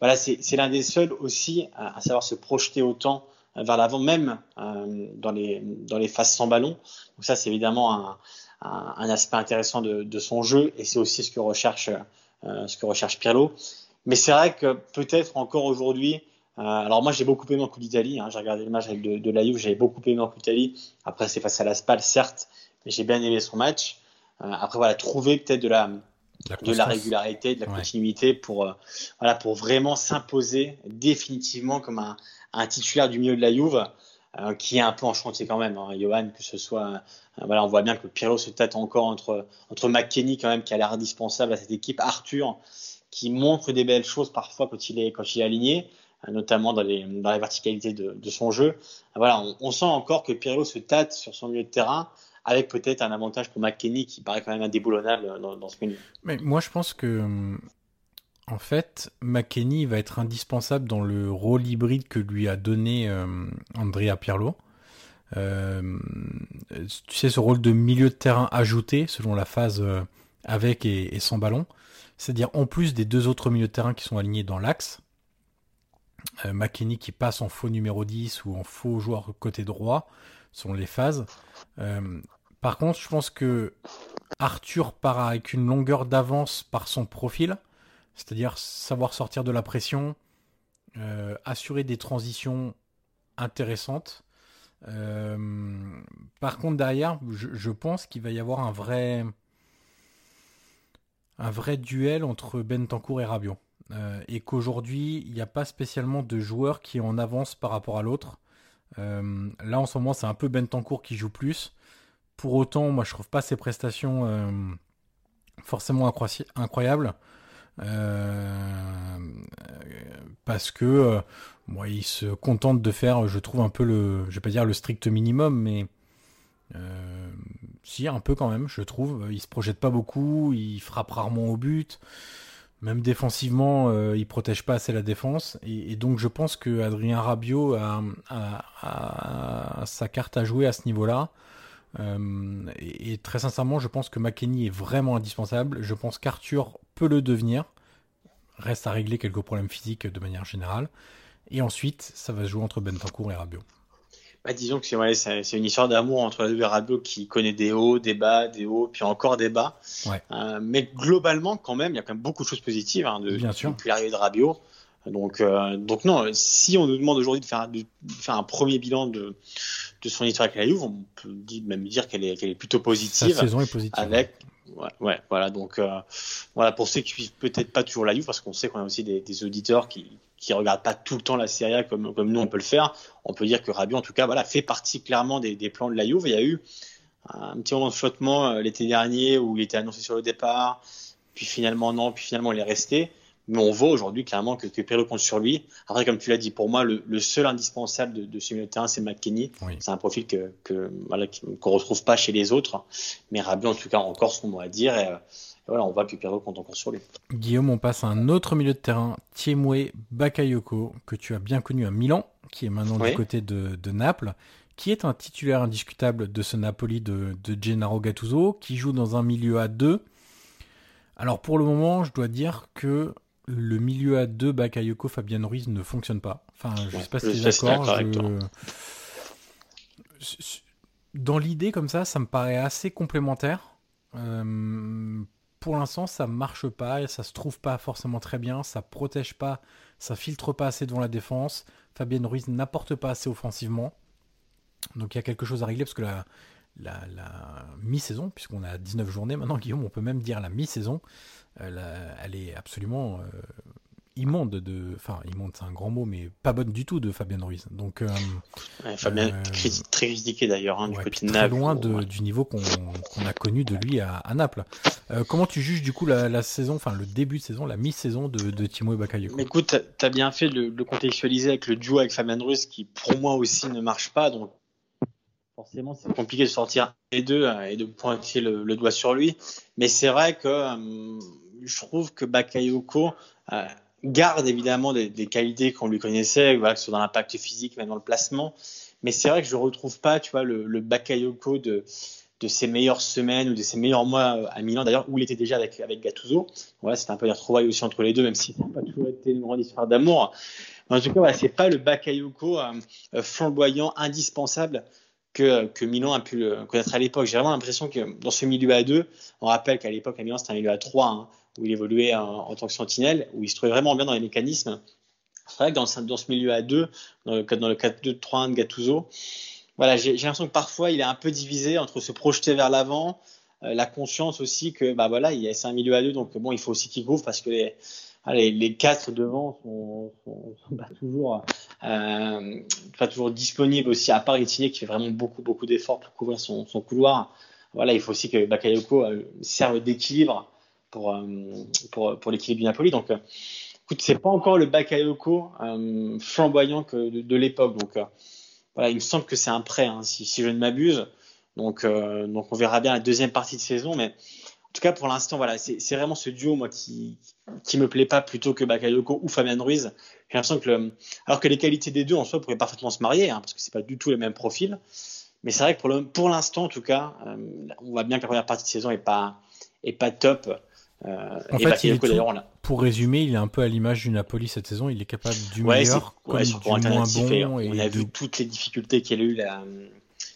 voilà, c'est l'un des seuls aussi à, savoir se projeter autant vers l'avant, même euh, dans, les, dans les phases sans ballon. Donc ça, c'est évidemment un, un, aspect intéressant de, de, son jeu et c'est aussi ce que recherche, euh, ce que recherche Pirlo. Mais c'est vrai que peut-être encore aujourd'hui, euh, alors moi j'ai beaucoup aimé en coup d'Italie, hein, j'ai regardé le match avec de, de la Juve, j'avais beaucoup aimé en coup d'Italie. Après c'est face à la Spal, certes, j'ai bien aimé son match. après voilà, trouver peut-être de la, de la régularité, de la continuité pour, voilà, pour vraiment s'imposer définitivement comme un, un titulaire du milieu de la Juve euh, qui est un peu en chantier quand même. Hein, Johan, que ce soit, euh, voilà, on voit bien que Pirlo se tâte encore entre entre McKenny quand même qui a l'air indispensable à cette équipe, Arthur qui montre des belles choses parfois quand il est quand il est aligné, euh, notamment dans les dans la verticalité de, de son jeu. Voilà, on, on, sent encore que Pirlo se tâte sur son milieu de terrain avec peut-être un avantage pour McKenny qui paraît quand même indéboulonnable dans, dans ce milieu. Mais moi je pense que hum, en fait, McKenny va être indispensable dans le rôle hybride que lui a donné euh, Andrea Pirlo. tu sais, ce rôle de milieu de terrain ajouté selon la phase avec et, sans ballon. C'est-à-dire en plus des deux autres milieux de terrain qui sont alignés dans l'axe. McKinney qui passe en faux numéro 10 ou en faux joueur côté droit selon les phases. Par contre, je pense que Arthur part avec une longueur d'avance par son profil, c'est-à-dire savoir sortir de la pression, euh, assurer des transitions intéressantes. Euh, par contre, derrière, je, pense qu'il va y avoir un vrai, un vrai duel entre Bentancourt et Rabiot. Euh, et qu'aujourd'hui, il n'y a pas spécialement de joueur qui en avance par rapport à l'autre. là, en ce moment, c'est un peu Bentancourt qui joue plus. Pour autant, moi, je trouve pas ses prestations euh, forcément incroyables. Euh, parce que euh, il se contente de faire, je trouve un peu le, je vais pas dire le strict minimum, mais si un peu quand même, je trouve. Il se projette pas beaucoup, il frappe rarement au but. Même défensivement, il protège pas assez la défense. Et, donc je pense que Adrien Rabiot a, sa carte à jouer à ce niveau-là. Euh, et, très sincèrement, je pense que McKenny est vraiment indispensable. Je pense qu'Arthur peut le devenir. Reste à régler quelques problèmes physiques de manière générale. Et ensuite, ça va se jouer entre Bentancourt et Rabiot. Bah, disons que c'est une histoire d'amour entre la deux Rabiot qui connaît des hauts, des bas, des hauts, puis encore des bas. Euh, mais globalement, quand même, il y a quand même beaucoup de choses positives hein, de, Bien sûr. depuis l'arrivée de Rabiot. Donc, euh, donc non, si on nous demande aujourd'hui de faire, de faire un premier bilan de, de son histoire avec la Juve, on peut même dire qu'elle est, qu'elle est plutôt positive. Sa saison est positive. Avec, ouais, ouais voilà. Donc, euh, voilà, pour ceux qui suivent peut-être pas toujours la Juve, parce qu'on sait qu'on a aussi des, des, auditeurs qui, qui regardent pas tout le temps la Serie A comme, comme nous on peut le faire. On peut dire que Rabiot, en tout cas, voilà, fait partie clairement des, des plans de la Juve. Il y a eu un petit moment de flottement euh, l'été dernier où il était annoncé sur le départ, puis finalement non, puis finalement il est resté. Mais on voit aujourd'hui clairement que, que Pirlo compte sur lui. Après, comme tu l'as dit, pour moi, le, seul indispensable de, de ce milieu de terrain, c'est McKinney. C'est un profil que, que voilà, qu'on retrouve pas chez les autres. Mais Rabiot, en tout cas, encore son mot à dire. Et, voilà, on voit que Pirlo compte encore sur lui. Guillaume, on passe à un autre milieu de terrain, Thiemwe Bakayoko, que tu as bien connu à Milan, qui est maintenant du côté de, de, Naples, qui est un titulaire indiscutable de ce Napoli de, de Gennaro Gattuso, qui joue dans un milieu à deux. Alors pour le moment, je dois dire que le milieu à deux Bakayoko Fabien Ruiz ne fonctionne pas. Enfin, je sais pas si tu es d'accord. Dans l'idée comme ça, ça me paraît assez complémentaire. Euh, pour l'instant, ça marche pas, ça se trouve pas forcément très bien, ça protège pas, ça filtre pas assez devant la défense. Fabien Ruiz n'apporte pas assez offensivement. Donc il y a quelque chose à régler parce que la, la, la mi-saison, puisqu'on a 19 journées maintenant, Guillaume, on peut même dire la mi-saison, elle, est absolument euh, immonde de. Enfin, immonde, c'est un grand mot, mais pas bonne du tout de Fabien Ruiz. Donc, euh, Fabien, euh, très critiqué d'ailleurs, hein, du côté de Très loin du niveau qu'on a connu de lui à, Naples. comment tu juges du coup la, saison, enfin le début de saison, la mi-saison de, de Timo Bakayoko? Écoute, tu as bien fait de le, contextualiser avec le duo avec Fabien Ruiz qui, pour moi aussi, ne marche pas. Donc, forcément, c'est compliqué de sortir les deux et de pointer le, le doigt sur lui. Mais c'est vrai que je trouve que Bakayoko euh, garde évidemment des, qualités qu'on lui connaissait, que ce soit dans l'impact physique, même dans le placement. Mais c'est vrai que je ne retrouve pas, tu vois, le, Bakayoko de, de ses meilleures semaines ou de ses meilleurs mois euh, à Milan, d'ailleurs, où il était déjà avec, avec Gattuso. Voilà, c'était un peu des retrouvailles aussi entre les deux, même si ça n'a pas toujours été une grande histoire d'amour. En tout cas, voilà, c'est pas le Bakayoko euh, flamboyant, indispensable que, que, Milan a pu connaître à l'époque. J'ai vraiment l'impression que dans ce milieu à deux, on rappelle qu'à l'époque à Milan c'était un milieu à trois, hein, où il évoluait en, tant que sentinelle, où il se trouvait vraiment bien dans les mécanismes. C'est vrai que dans, ce milieu à deux, dans le, dans le 4-2-3-1 de Gattuso, voilà, j'ai l'impression que parfois il est un peu divisé entre se projeter vers l'avant, euh, la conscience aussi que bah voilà, c'est un milieu à deux, donc bon, il faut aussi qu'il couvre parce que les, les, les, quatre devant sont, sont, pas toujours euh, toujours disponibles aussi, à part Etienne qui fait vraiment beaucoup beaucoup d'efforts pour couvrir son, son, couloir. Voilà, il faut aussi que Bakayoko euh, serve d'équilibre pour, euh, pour, pour l'équilibre du Napoli. Donc, euh, écoute, c'est pas encore le Bakayoko euh, flamboyant de, l'époque. Donc, voilà, il me semble que c'est un prêt, hein, si, je ne m'abuse. Donc, donc, on verra bien la deuxième partie de saison. Mais en tout cas, pour l'instant, voilà, c'est vraiment ce duo, moi, qui, qui me plaît pas plutôt que Bakayoko ou Fabien Ruiz. J'ai l'impression que, alors que les qualités des deux en soi pourraient parfaitement se marier, hein, parce que c'est pas du tout les mêmes profils. mais c'est vrai que pour, pour l'instant, en tout cas, on voit bien que la première partie de saison est pas, est pas top. En fait, pour résumer, il est un peu à l'image du Napoli cette saison. Il est capable du meilleur comme du moins bon. Et on a vu toutes les difficultés qu'il a eu la,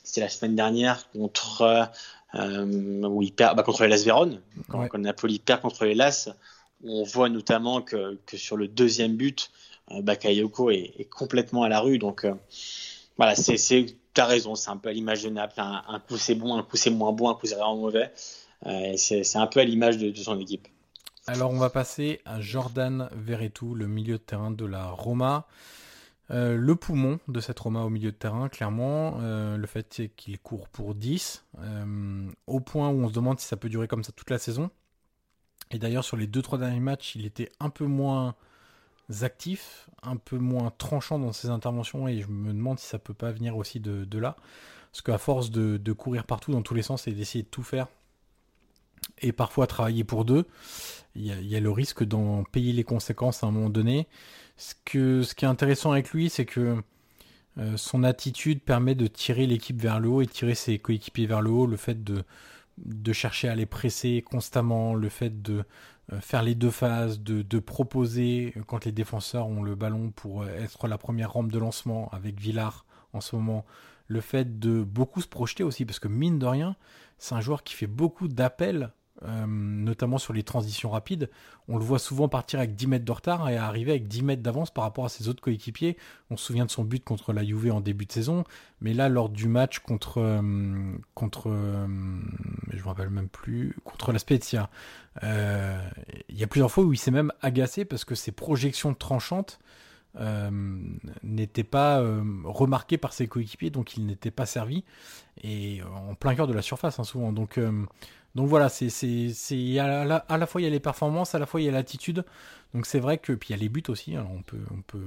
c'était la semaine dernière contre euh, où il perd bah, contre les Vérone, quand, quand, Napoli perd contre les Las, on voit notamment que, que sur le deuxième but, euh, Bakayoko est, est, complètement à la rue. Donc euh, voilà, c'est, t'as raison, c'est un peu à l'image de Naples. Un, coup c'est bon, un coup c'est moins bon, un coup c'est vraiment mauvais. Euh, c'est, un peu à l'image de, son équipe. Alors on va passer à Jordan Verretou, le milieu de terrain de la Roma. Euh, le poumon de cette Roma au milieu de terrain, clairement, euh, le fait qu'il court pour 10, euh, au point où on se demande si ça peut durer comme ça toute la saison. Et d'ailleurs, sur les 2-3 derniers matchs, il était un peu moins actif, un peu moins tranchant dans ses interventions, et je me demande si ça peut pas venir aussi de, là. Parce qu'à force de, courir partout dans tous les sens et d'essayer de tout faire, et parfois travailler pour deux, il y, a le risque d'en payer les conséquences à un moment donné. Ce, qui est intéressant avec lui, c'est que euh, son attitude permet de tirer l'équipe vers le haut et tirer ses coéquipiers vers le haut. Le fait de, de chercher à les presser constamment, le fait de euh, faire les deux phases, de, de, proposer euh, quand les défenseurs ont le ballon pour être la première rampe de lancement avec Villard en ce moment. Le fait de beaucoup se projeter aussi, parce que mine de rien, c'est un joueur qui fait beaucoup d'appels euh, notamment sur les transitions rapides. On le voit souvent partir avec 10 mètres de retard et arriver avec 10 mètres d'avance par rapport à ses autres coéquipiers. On se souvient de son but contre la Juve en début de saison, mais là, lors du match contre, euh, contre euh, je me rappelle même plus, contre la Spezia, il y a plusieurs fois où il s'est même agacé parce que ses projections tranchantes n'étaient pas remarquées par ses coéquipiers, donc il n'était pas servi, et en plein cœur de la surface hein, souvent. Donc donc voilà, c'est c'est à la, à la fois il y a les performances, à la fois il y a l'attitude. Donc c'est vrai que puis il y a les buts aussi. Alors on peut on peut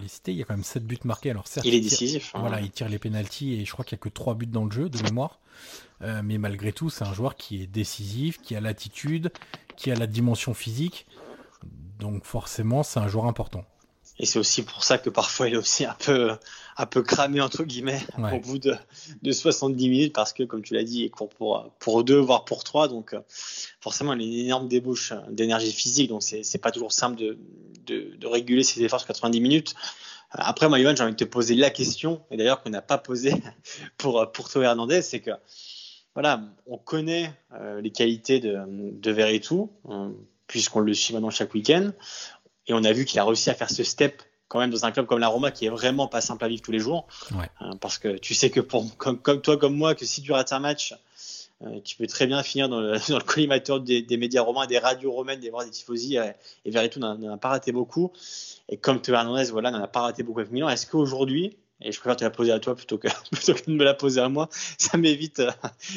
les citer. Il y a quand même 7 buts marqués. Alors certes, il est décisif. Hein. Voilà, il tire les pénalties et je crois qu'il y a que 3 buts dans le jeu de mémoire. Euh, mais malgré tout, c'est un joueur qui est décisif, qui a l'attitude, qui a la dimension physique. Donc forcément, c'est un joueur important. Et c'est aussi pour ça que parfois il est aussi un peu, un peu cramé, entre guillemets, au bout de, de 70 minutes, parce que, comme tu l'as dit, il court pour, pour deux, voire pour trois. Donc, forcément, il a une énorme débauche d'énergie physique. Donc, c'est pas toujours simple de, de, de, réguler ses efforts sur 90 minutes. Après, moi, Ivan, j'ai envie de te poser la question, et d'ailleurs qu'on n'a pas posé pour, pour Théo Hernandez, c'est que, voilà, on connaît euh, les qualités de, de Veretout, hein, puisqu'on le suit maintenant chaque week-end. Et on a vu qu'il a réussi à faire ce step quand même dans un club comme la Roma qui est vraiment pas simple à vivre tous les jours. Ouais. Euh, parce que tu sais que pour, comme, comme, toi, comme moi, que si tu rates un match, euh, tu peux très bien finir dans le, dans le collimateur des, des, médias romains, des radios romaines, des voix des tifosi. Et, et Veretout n'en a pas raté beaucoup. Et comme Théo Hernandez, voilà, n'en a pas raté beaucoup avec Milan. Est-ce qu'aujourd'hui, et je préfère te la poser à toi plutôt que, plutôt que de me la poser à moi, ça m'évite euh,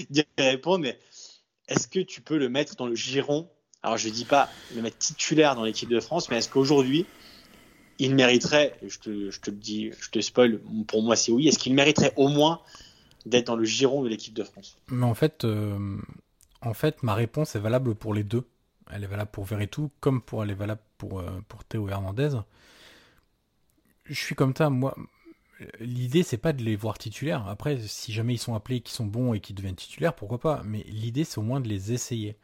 d'y répondre, mais est-ce que tu peux le mettre dans le giron alors je ne dis pas le mettre titulaire dans l'équipe de France, mais est-ce qu'aujourd'hui, il mériterait, je te, je te le dis, je te spoil, pour moi c'est oui, est-ce qu'il mériterait au moins d'être dans le giron de l'équipe de France? Mais en fait, euh, en fait, ma réponse est valable pour les deux. Elle est valable pour Veretout comme pour elle est valable pour, euh, pour Théo Hernandez. Je suis comme ça, moi. L'idée, c'est pas de les voir titulaires. Après, si jamais ils sont appelés, qu'ils sont bons et qu'ils deviennent titulaires, pourquoi pas? Mais l'idée, c'est au moins de les essayer.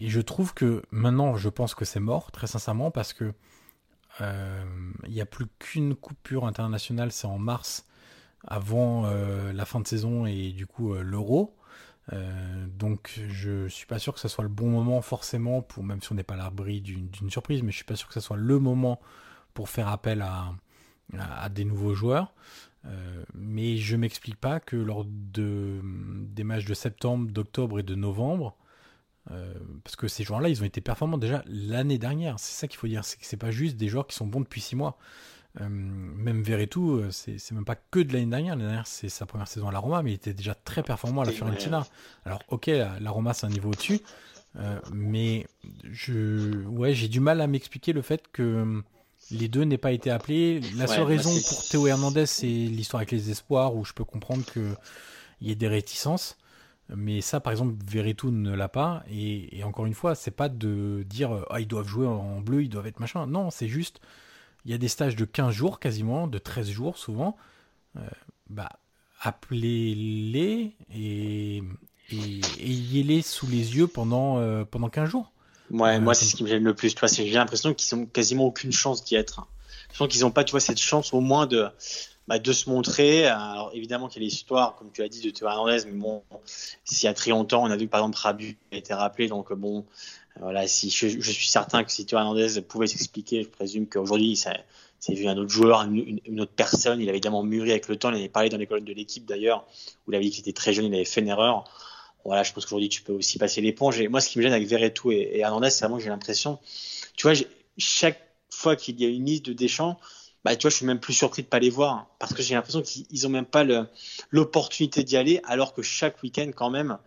Et je trouve que maintenant, je pense que c'est mort, très sincèrement, parce que euh, il n'y a plus qu'une coupure internationale, c'est en mars, avant euh, la fin de saison et du coup euh, l'euro. donc je suis pas sûr que ce soit le bon moment forcément pour même si on n'est pas à l'abri d'une surprise, mais je suis pas sûr que ce soit le moment pour faire appel à, des nouveaux joueurs. mais je m'explique pas que lors de, des matchs de septembre, d'octobre et de novembre, euh, parce que ces joueurs-là, ils ont été performants déjà l'année dernière. C'est ça qu'il faut dire. C'est que c'est pas juste des joueurs qui sont bons depuis 6 mois. Euh, même Veretout, euh, c'est même pas que de l'année dernière. L'année dernière, c'est sa première saison à la Roma, mais il était déjà très performant à la Fiorentina. Alors, ok, la, Roma, c'est un niveau au-dessus. mais je, ouais, j'ai du mal à m'expliquer le fait que les deux n'aient pas été appelés. La seule raison pour Théo Hernandez, c'est l'histoire avec les espoirs, où je peux comprendre qu'il y ait des réticences. Mais ça, par exemple, Veretout ne l'a pas. Et, encore une fois, c'est pas de dire ah, ils doivent jouer en bleu, ils doivent être machin. Non, c'est juste, il y a des stages de 15 jours quasiment, de 13 jours souvent. Euh, bah, appelez-les et, et ayez-les sous les yeux pendant, euh, pendant 15 jours. Ouais, moi, c'est ce qui me gêne le plus. J'ai l'impression qu'ils ont quasiment aucune chance d'y être. Je pense qu'ils n'ont pas, tu vois, cette chance au moins de, bah, de se montrer. Alors, évidemment qu'il y a l'histoire, comme tu as dit, de Théo Hernandez, mais bon, s'il y a très longtemps, on a vu que par exemple Rabu a été rappelé, donc bon, voilà, si je, suis certain que si Théo Hernandez pouvait s'expliquer, je présume qu'aujourd'hui, c'est vu un autre joueur, une, une, autre personne. Il avait évidemment mûri avec le temps. Il avait parlé dans les colonnes de l'équipe d'ailleurs, où il avait dit qu'il était très jeune, il avait fait une erreur. Voilà, je pense qu'aujourd'hui, tu peux aussi passer l'éponge. Et moi, ce qui me gêne avec Verretou et, et Hernandez, c'est vraiment que j'ai l'impression, tu vois, chaque fois qu'il y a une liste de Deschamps, bah, tu vois, je suis même plus surpris de pas les voir parce que j'ai l'impression qu'ils ont même pas l'opportunité d'y aller, alors que chaque week-end, quand même,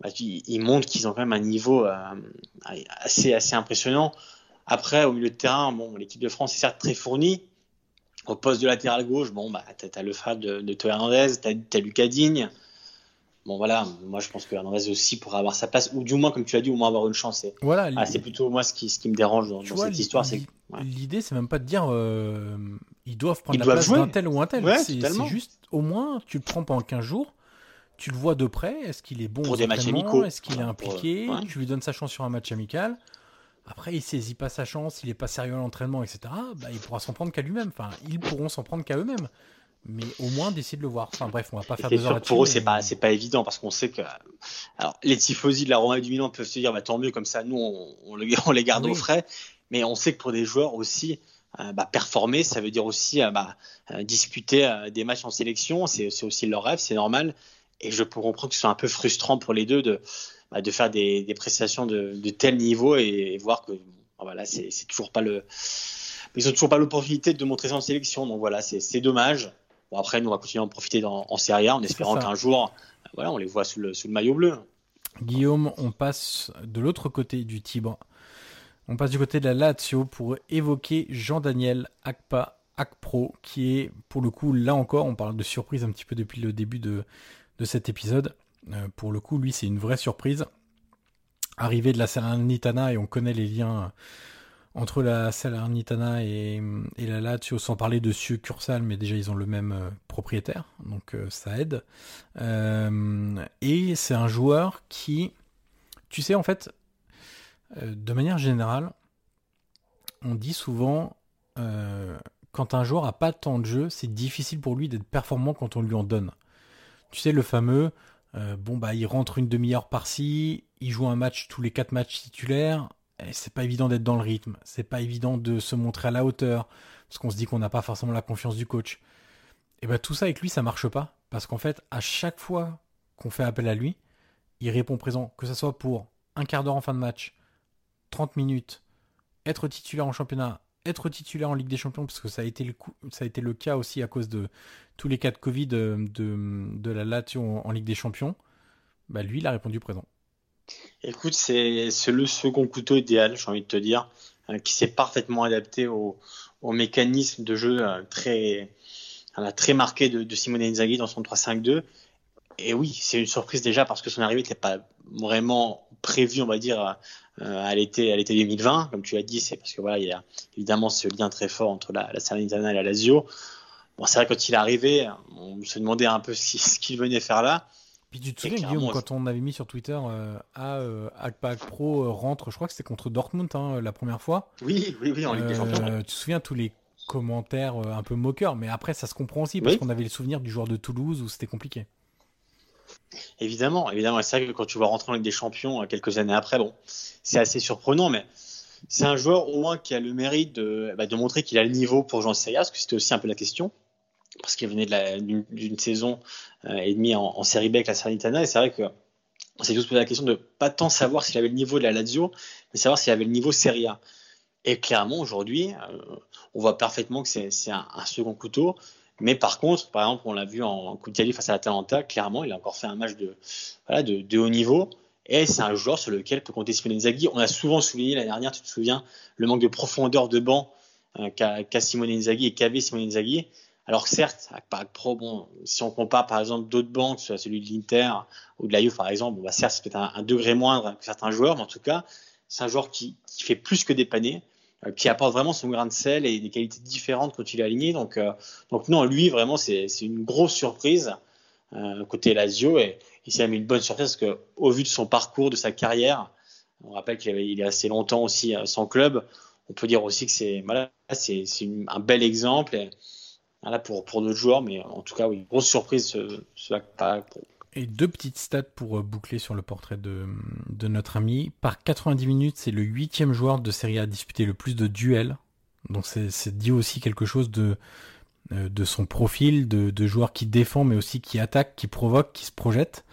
bah, ils, montrent qu'ils ont quand même un niveau euh, assez, assez impressionnant. Après, au milieu de terrain, bon, l'équipe de France est certes très fournie. Au poste de latéral gauche, bon, bah, tu as, le frère de, de Théo Hernandez, tu as, as, Lucas Digne. Bon, voilà, moi je pense que Hernandez aussi pourrait avoir sa place, ou du moins, comme tu as dit, au moins avoir une chance. Voilà, ah, c'est plutôt moi ce qui, ce qui me dérange dans, dans cette histoire. c'est L'idée, c'est même pas de dire euh, ils doivent prendre ils la place d'un tel ou un tel. Ouais, c'est juste, au moins, tu le prends pendant 15 jours, tu le vois de près, est-ce qu'il est bon pour des matchs amicaux Est-ce qu'il est impliqué ouais. Tu lui donnes sa chance sur un match amical. Après, il saisit pas sa chance, il est pas sérieux à l'entraînement, etc. Bah, il pourra s'en prendre qu'à lui-même. Enfin, ils pourront s'en prendre qu'à eux-mêmes mais au moins d'essayer de le voir. Enfin bref, on va pas faire deux heures Pour eux, c'est pas c'est pas évident parce qu'on sait que alors les tifosi de la Roma et du Milan peuvent se dire bah tant mieux comme ça, nous on, on, on les garde oui. au frais, mais on sait que pour des joueurs aussi. Euh, bah, performer, ça veut dire aussi euh, bah, euh, disputer des matchs en sélection, c'est aussi leur rêve, c'est normal. Et je peux comprendre que ce soit un peu frustrant pour les deux de, bah, de faire des, des prestations de, de, tel niveau et, et voir que voilà, c'est toujours pas le, ils ont toujours pas l'opportunité de montrer ça en sélection. Donc voilà, c'est dommage. Bon, après, nous, on va continuer à en profiter dans, en Serie A en espérant qu'un jour, voilà, on les voit sous le, sous le maillot bleu. Guillaume, on passe de l'autre côté du Tibre. On passe du côté de la Lazio pour évoquer Jean-Daniel Akpa, Akpro, qui est, pour le coup, là encore, on parle de surprise un petit peu depuis le début de, de cet épisode. Euh, pour le coup, lui, c'est une vraie surprise. Arrivé de la Salernitana, et on connaît les liens entre la Salernitana et, et, la Lazio, sans parler de Sieux Cursal, mais déjà ils ont le même euh, propriétaire, donc euh, ça aide. Euh, et c'est un joueur qui, tu sais, en fait, de manière générale, on dit souvent, quand un joueur a pas tant de jeu, c'est difficile pour lui d'être performant quand on lui en donne. Tu sais, le fameux, bon bah il rentre une demi-heure par-ci, il joue un match tous les quatre matchs titulaires, c'est pas évident d'être dans le rythme, c'est pas évident de se montrer à la hauteur, parce qu'on se dit qu'on n'a pas forcément la confiance du coach. Et ben tout ça avec lui, ça marche pas, parce qu'en fait, à chaque fois qu'on fait appel à lui, il répond présent, que ce soit pour un quart d'heure en fin de match, 30 minutes, être titulaire en championnat, être titulaire en Ligue des Champions, parce que ça a été le, cas aussi à cause de tous les cas de Covid de, de, la Lazio en, en Ligue des Champions, bah lui, il a répondu présent. Écoute, c'est le second couteau idéal, j'ai envie de te dire, euh, qui s'est parfaitement adapté au, mécanisme de jeu euh, très, euh, marqué de, Simone Inzaghi dans son 3-5-2. Et oui, c'est une surprise déjà parce que son arrivée n'était pas vraiment prévue, on va dire, à l'été à l'été 2020. Comme tu as dit, c'est parce que voilà, il y a évidemment ce lien très fort entre la, la Salernitana et la Lazio. Bon, c'est vrai quand il est arrivé, on se demandait un peu ce qu'il venait faire là. Puis tu te souviens, Guillaume, quand on avait mis sur Twitter euh, à euh, Pro euh, rentre, je crois que c'était contre Dortmund hein, la première fois. Oui, oui, oui, en Ligue des Champions. Tu te souviens tous les commentaires un peu moqueurs, mais après ça se comprend aussi parce oui. qu'on avait le souvenir du joueur de Toulouse où c'était compliqué. Évidemment, évidemment, c'est vrai que quand tu vois rentrer en Ligue des Champions quelques années après, bon, c'est assez surprenant, mais c'est un joueur au moins qui a le mérite de, bah, de montrer qu'il a le niveau pour jouer en Serie A, parce que c'était aussi un peu la question parce qu'il venait d'une saison euh, et demie en, en série B avec la Salernitana. Et c'est vrai que on s'est tous posé la question de pas tant savoir s'il avait le niveau de la Lazio, mais savoir s'il avait le niveau Serie A. Et clairement, aujourd'hui, euh, on voit parfaitement que c'est un, second couteau. Mais par contre, par exemple, on l'a vu en coup de face à l'Atalanta, clairement, il a encore fait un match de, de, haut niveau. Et c'est un joueur sur lequel peut compter Simone Inzaghi. On a souvent souligné l'année dernière, tu te souviens, le manque de profondeur de banc euh, qu'a qu Simone Inzaghi et qu'avait Simone Inzaghi. Alors certes, avec Pro, bon, si on compare par exemple d'autres banques, soit celui de l'Inter ou de la par exemple, bon, bah, certes c'est peut-être un, degré moindre que certains joueurs, mais en tout cas, c'est un joueur qui, qui, fait plus que dépanner, euh, qui apporte vraiment son grain de sel et des qualités différentes quand il est aligné. Donc, euh, donc non, lui vraiment c'est une grosse surprise. côté Lazio et, et c'est même une bonne surprise parce qu'au vu de son parcours, de sa carrière, on rappelle qu'il il est assez longtemps aussi sans club. On peut dire aussi que c'est voilà, c'est un bel exemple et, voilà, pour, pour d'autres joueurs, mais en tout cas, oui, grosse surprise ce, ce et deux petites stats pour euh, boucler sur le portrait de, de notre ami. Par 90 minutes, c'est le huitième joueur de Serie A à disputer le plus de duels. Donc c'est dit aussi quelque chose de, euh, de son profil, de, de joueur qui défend, mais aussi qui attaque, qui provoque, qui se projette.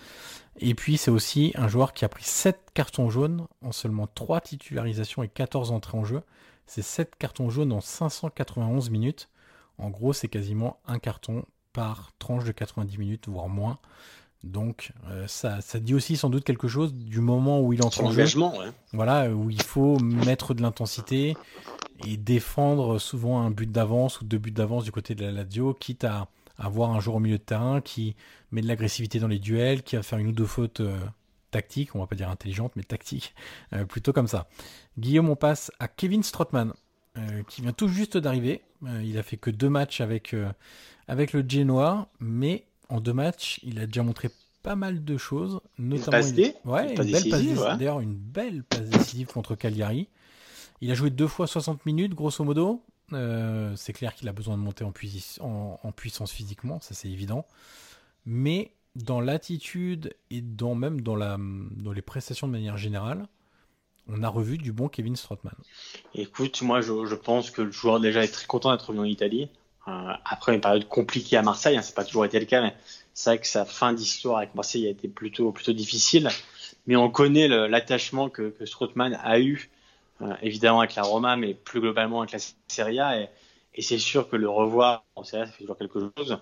Et puis c'est aussi un joueur qui a pris 7 cartons jaunes en seulement 3 titularisations et 14 entrées en jeu. C'est 7 cartons jaunes en 591 minutes. En gros, c'est quasiment un carton par tranche de 90 minutes, voire moins. Donc euh, ça, ça dit aussi sans doute quelque chose du moment où il entre en jeu. Voilà, où il faut mettre de l'intensité et défendre souvent un but d'avance ou deux buts d'avance du côté de la Lazio, quitte à avoir un joueur au milieu de terrain qui met de l'agressivité dans les duels, qui va faire une ou deux fautes euh, tactiques, on va pas dire intelligentes, mais tactiques, euh, plutôt comme ça. Guillaume, on passe à Kevin Strottmann, qui vient tout juste d'arriver. il a fait que deux matchs avec, avec le Genoa, mais en deux matchs, il a déjà montré pas mal de choses, notamment une, ouais, une, belle passe d'ailleurs une belle passe décisive contre Cagliari. Il a joué deux fois 60 minutes, grosso modo. Euh, c'est clair qu'il a besoin de monter en, en, puissance physiquement, ça c'est évident. Mais dans l'attitude et dans même dans, la, dans les prestations de manière générale, on a revu du bon Kevin Strootman. Écoute, moi je, pense que le joueur déjà est très content d'être revenu en Italie. Euh, après une période compliquée à Marseille, hein, c'est pas toujours été le cas, mais c'est vrai que sa fin d'histoire avec Marseille a été plutôt plutôt difficile. Mais on connaît l'attachement que, que Strootman a eu, euh, évidemment avec la Roma, mais plus globalement avec la Serie A. Et, et c'est sûr que le revoir en Serie A, ça fait toujours quelque chose.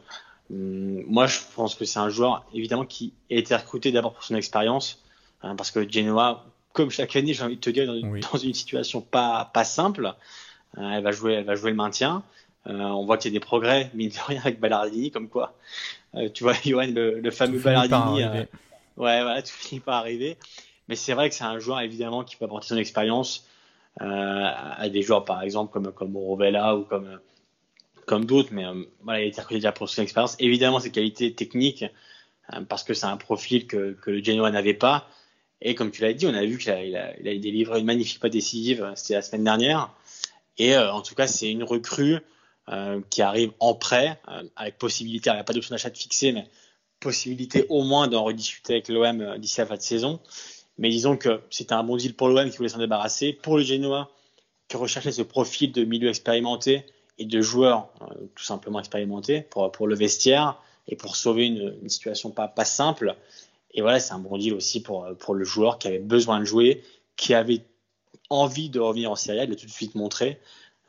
Hum, moi, je pense que c'est un joueur évidemment qui a été recruté d'abord pour son expérience, hein, parce que Genoa, comme chaque année, j'ai envie de te dire, dans une, dans une situation pas pas simple, euh, elle va jouer, elle va jouer le maintien. Euh, on voit qu'il y a des progrès, mine de rien, avec Ballardini, comme quoi. Euh, tu vois, Johan, le, fameux Ballardini. Ouais, voilà, tout finit par arriver. Mais c'est vrai que c'est un joueur, évidemment, qui peut apporter son expérience à des joueurs, par exemple, comme, comme Rovella ou comme, comme d'autres. Mais voilà, il a été recruté déjà pour son expérience. Évidemment, ses qualités techniques, parce que c'est un profil que, que le Genoa n'avait pas. Et comme tu l'as dit, on a vu qu'il a, il a, délivré une magnifique pas décisive, c'était la semaine dernière. Et en tout cas, c'est une recrue euh, qui arrive en prêt, euh, avec possibilité, il n'y a pas d'option d'achat fixée, mais possibilité au moins d'en rediscuter avec l'OM euh, d'ici la fin de saison. Mais disons que c'était un bon deal pour l'OM qui voulait s'en débarrasser. Pour le Genoa, qui recherchait ce profil de milieu expérimenté et de joueurs tout simplement expérimentés pour, pour le vestiaire et pour sauver une, une situation pas, pas simple. Et voilà, c'est un bon deal aussi pour, pour le joueur qui avait besoin de jouer, qui avait envie de revenir en Serie A, il l'a tout de suite montré.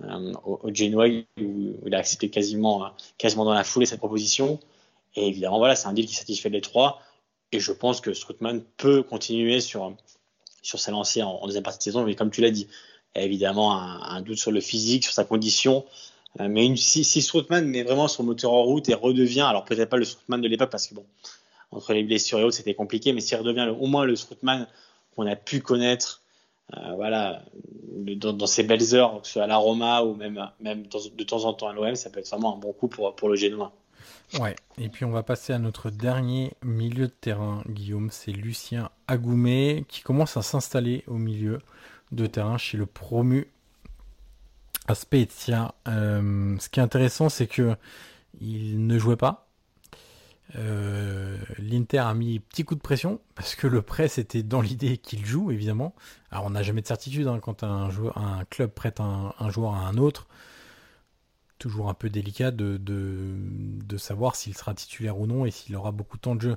Euh, au, au Genoa où il a accepté quasiment, quasiment dans la foulée cette proposition. Et évidemment, voilà, c'est un deal qui satisfait les trois. Et je pense que Strootman peut continuer sur, sur sa lancée en, deuxième partie de saison. Mais comme tu l'as dit, évidemment un, doute sur le physique, sur sa condition. Euh, mais si, si met vraiment son moteur en route et redevient, alors peut-être pas le Strootman de l'époque, parce que bon, entre les blessures et autres, c'était compliqué, mais s'il redevient au moins le Strootman qu'on a pu connaître euh, voilà, dans, ces belles heures, que ce soit à la Roma ou même, de temps en temps à l'OM, ça peut être vraiment un bon coup pour, pour le Génois. Ouais, et puis on va passer à notre dernier milieu de terrain, Guillaume, c'est Lucien Agoumé qui commence à s'installer au milieu de terrain chez le promu à Spezia. Euh, ce qui est intéressant, c'est que il ne jouait pas euh, L'Inter a mis petit coup de pression parce que le prêt c'était dans l'idée qu'il joue évidemment. Alors on n'a jamais de certitude hein, quand un, club prête un, joueur à un autre. Toujours un peu délicat de, savoir s'il sera titulaire ou non et s'il aura beaucoup de temps de jeu.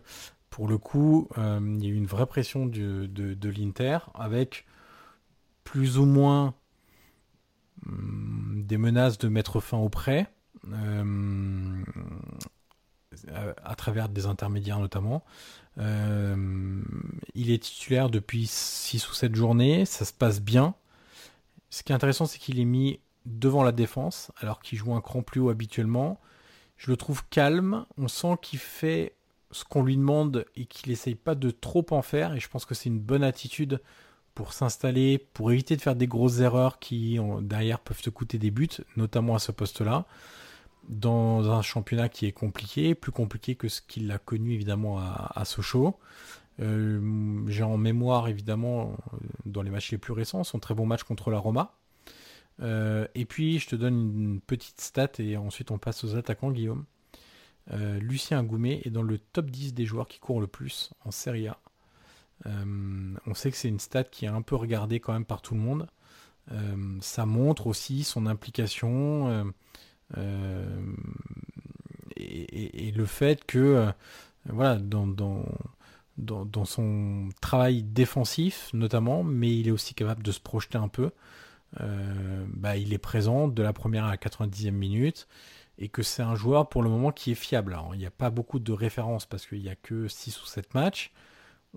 Pour le coup, euh, il y a eu une vraie pression de, de l'Inter avec plus ou moins hum, des menaces de mettre fin au prêt. Euh, à, travers des intermédiaires notamment. Euh, il est titulaire depuis 6 ou 7 journées, ça se passe bien. Ce qui est intéressant, c'est qu'il est mis devant la défense, alors qu'il joue un cran plus haut habituellement. Je le trouve calme, on sent qu'il fait ce qu'on lui demande et qu'il n'essaye pas de trop en faire, et je pense que c'est une bonne attitude pour s'installer, pour éviter de faire des grosses erreurs qui derrière peuvent te coûter des buts, notamment à ce poste-là. Dans un championnat qui est compliqué, plus compliqué que ce qu'il a connu évidemment à, Sochaux. Euh, j'ai en mémoire évidemment dans les matchs les plus récents son très bon match contre la Roma. Euh, et puis je te donne une petite stat et ensuite on passe aux attaquants Guillaume. Euh, Lucien Goumet est dans le top 10 des joueurs qui courent le plus en Serie A. on sait que c'est une stat qui est un peu regardée quand même par tout le monde. ça montre aussi son implication et, et, le fait que voilà dans, dans dans, son travail défensif notamment, mais il est aussi capable de se projeter un peu. Euh, bah, il est présent de la première à la 90e minute et que c'est un joueur pour le moment qui est fiable. Alors, il n'y a pas beaucoup de références parce qu'il n'y a que 6 ou 7 matchs.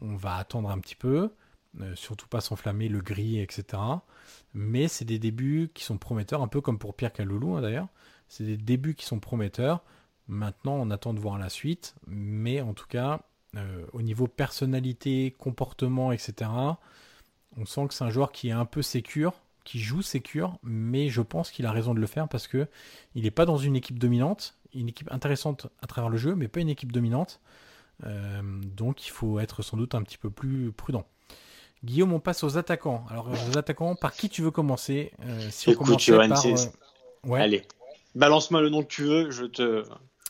On va attendre un petit peu, euh, surtout pas s'enflammer le gris, etc. Mais c'est des débuts qui sont prometteurs, un peu comme pour Pierre Caloulou hein, d'ailleurs. C'est des débuts qui sont prometteurs. Maintenant, on attend de voir la suite, mais en tout cas, euh, au niveau personnalité, comportement, etc., on sent que c'est un joueur qui est un peu sécure, qui joue sécure, mais je pense qu'il a raison de le faire parce que il n'est pas dans une équipe dominante, une équipe intéressante à travers le jeu, mais pas une équipe dominante. Euh, donc il faut être sans doute un petit peu plus prudent. Guillaume, on passe aux attaquants. Alors, aux attaquants, par qui tu veux commencer? Euh, Si on par, ouais. Allez, balance-moi le nom que tu veux, je te,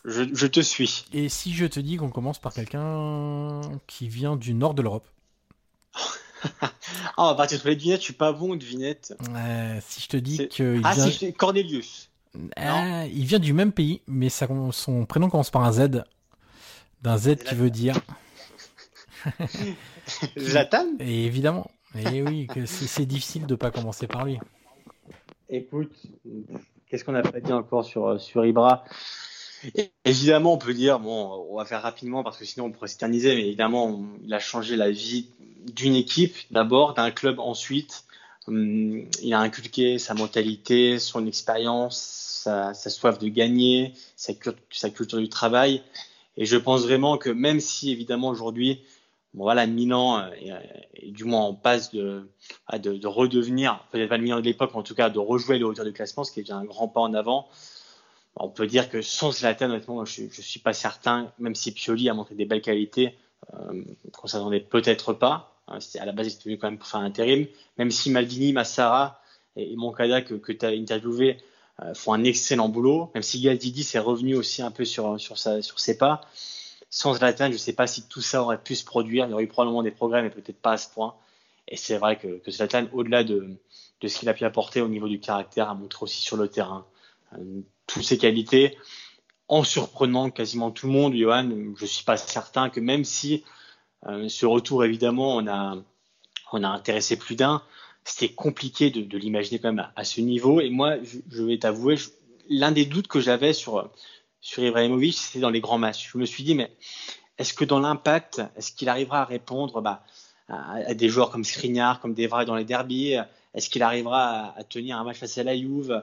je, te suis. Et si je te dis qu'on commence par quelqu'un qui vient du nord de l'Europe Ah, à partir de les devinettes, je suis pas bon devinette. Euh, si je te dis que. Ah, vient... si Cornelius. Euh, il vient du même pays, mais son prénom commence par un Z. D'un Z qui veut dire. Zlatan Et évidemment. Et oui, c'est difficile de pas commencer par lui. Écoute, qu'est-ce qu'on a pas dit encore sur, sur Ibra? Évidemment, on peut dire, bon, on va faire rapidement parce que sinon on pourrait s'éterniser, mais évidemment, il a changé la vie d'une équipe d'abord, d'un club ensuite. Hum, il a inculqué sa mentalité, son expérience, sa, soif de gagner, sa, culture du travail. Et je pense vraiment que même si évidemment aujourd'hui, bon voilà, Milan est, est, du moins en passe de, de, de redevenir, peut-être pas le Milan de l'époque, mais en tout cas de rejouer les hauteurs du classement, ce qui est déjà un grand pas en avant on peut dire que sans Zlatan, honnêtement, je ne suis pas certain, même si Pioli a montré des belles qualités, euh, qu'on s'attendait peut-être pas. Hein, à la base, il était venu quand même pour faire un intérim. Même si Maldini, Massara et, Moncada, que, tu as interviewé, euh, font un excellent boulot. Même si Galdidi s'est revenu aussi un peu sur, sur ses pas. Sans Zlatan, je ne sais pas si tout ça aurait pu se produire. Il y aurait eu probablement des progrès, mais peut-être pas à ce point. Et c'est vrai que, Zlatan, au-delà de, ce qu'il a pu apporter au niveau du caractère, a montré aussi sur le terrain euh, toutes ses qualités, en surprenant quasiment tout le monde, Johan, je suis pas certain que même si euh, ce retour, évidemment, on a, intéressé plus d'un, c'était compliqué de, l'imaginer quand même à, ce niveau. Et moi, je vais t'avouer, l'un des doutes que j'avais sur, sur Ibrahimovic, c'était dans les grands matchs. Je me suis dit, mais est-ce que dans l'impact, est-ce qu'il arrivera à répondre bah, à, des joueurs comme Skriniar, comme Devray dans les derbies Est-ce qu'il arrivera à, tenir un match face à la Juve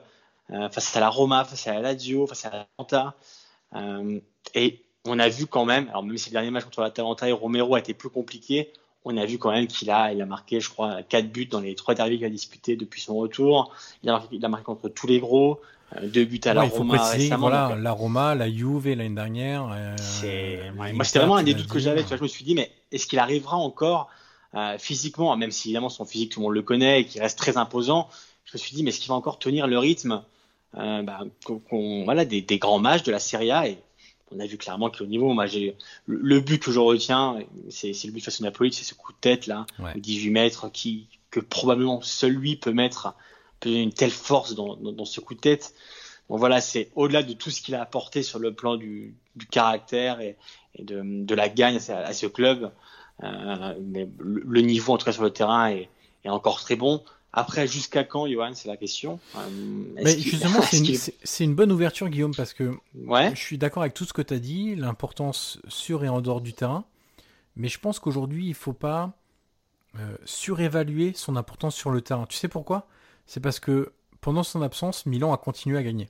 euh, face à la Roma, face à la Lazio, face à la. Euh, et on a vu quand même, alors même si le dernier match contre la Talenta et Romero a été plus compliqué, on a vu quand même qu'il a, il a marqué, je crois, 4 buts dans les trois derbies qu'il a disputés depuis son retour. Il a marqué contre tous les gros. Euh, deux buts à la Roma récemment. Voilà, la Roma, la Juve l'année dernière. Euh, moi, c'était vraiment un des doutes que j'avais. je me suis dit, mais est-ce qu'il arrivera encore euh, physiquement, même si évidemment son physique, tout le monde le connaît et qu'il reste très imposant. Je me suis dit, mais est-ce qu'il va encore tenir le rythme euh, bah, voilà, des, des, grands matchs de la Serie A? Et on a vu clairement qu'au niveau, moi, j'ai le, but que je retiens, c'est le but face au Napoli, c'est ce coup de tête là, 18 mètres, qui que probablement seul lui peut mettre, donner une telle force dans, dans, dans ce coup de tête. Bon voilà, c'est au-delà de tout ce qu'il a apporté sur le plan du, du caractère et, et de, de, la gagne à, à ce club. Euh, mais le, le, niveau en tout cas sur le terrain est, est encore très bon. Après, jusqu'à quand, Johan, c'est la question. Euh, mais justement, c'est une, bonne ouverture, Guillaume, parce que je suis d'accord avec tout ce que tu as dit, l'importance sur et en dehors du terrain. Mais je pense qu'aujourd'hui, il ne faut pas euh, surévaluer son importance sur le terrain. Tu sais pourquoi? C'est parce que pendant son absence, Milan a continué à gagner.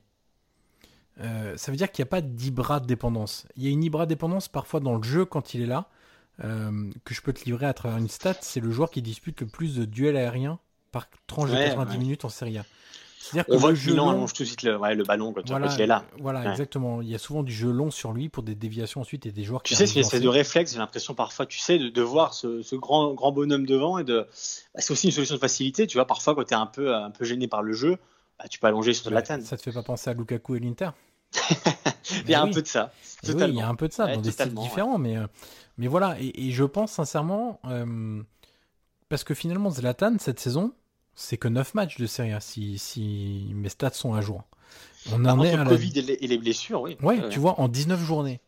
Euh, ça veut dire qu'il n'y a pas d'Ibra dépendance. Il y a une Ibra dépendance parfois dans le jeu quand il est là, que je peux te livrer à travers une stat. C'est le joueur qui dispute le plus de duels aériens par tranche de 90 minutes en Serie A. On voit que Milan allonge tout de suite le, ouais, le ballon quand, voilà, il est là. Voilà, exactement. Il y a souvent du jeu long sur lui pour des déviations ensuite et des joueurs qui. Tu sais, c'est de réflexe, j'ai l'impression parfois, tu sais, de, de voir ce, ce, grand, grand bonhomme devant et de. Bah, c'est aussi une solution de facilité, tu vois, parfois quand tu es un peu, un peu gêné par le jeu, bah, tu peux allonger sur la tanne. Ça te fait pas penser à Lukaku et l'Inter Il y a un peu de ça. Oui, il y a un peu de ça, dans des styles différents, mais, euh, mais voilà. Et, et, je pense sincèrement, euh, parce que finalement, Zlatan, cette saison, c'est que 9 matchs de Serie A, si, si mes stats sont à jour. On en est à le Covid et les blessures, oui. Ouais, tu vois, en 19 journées.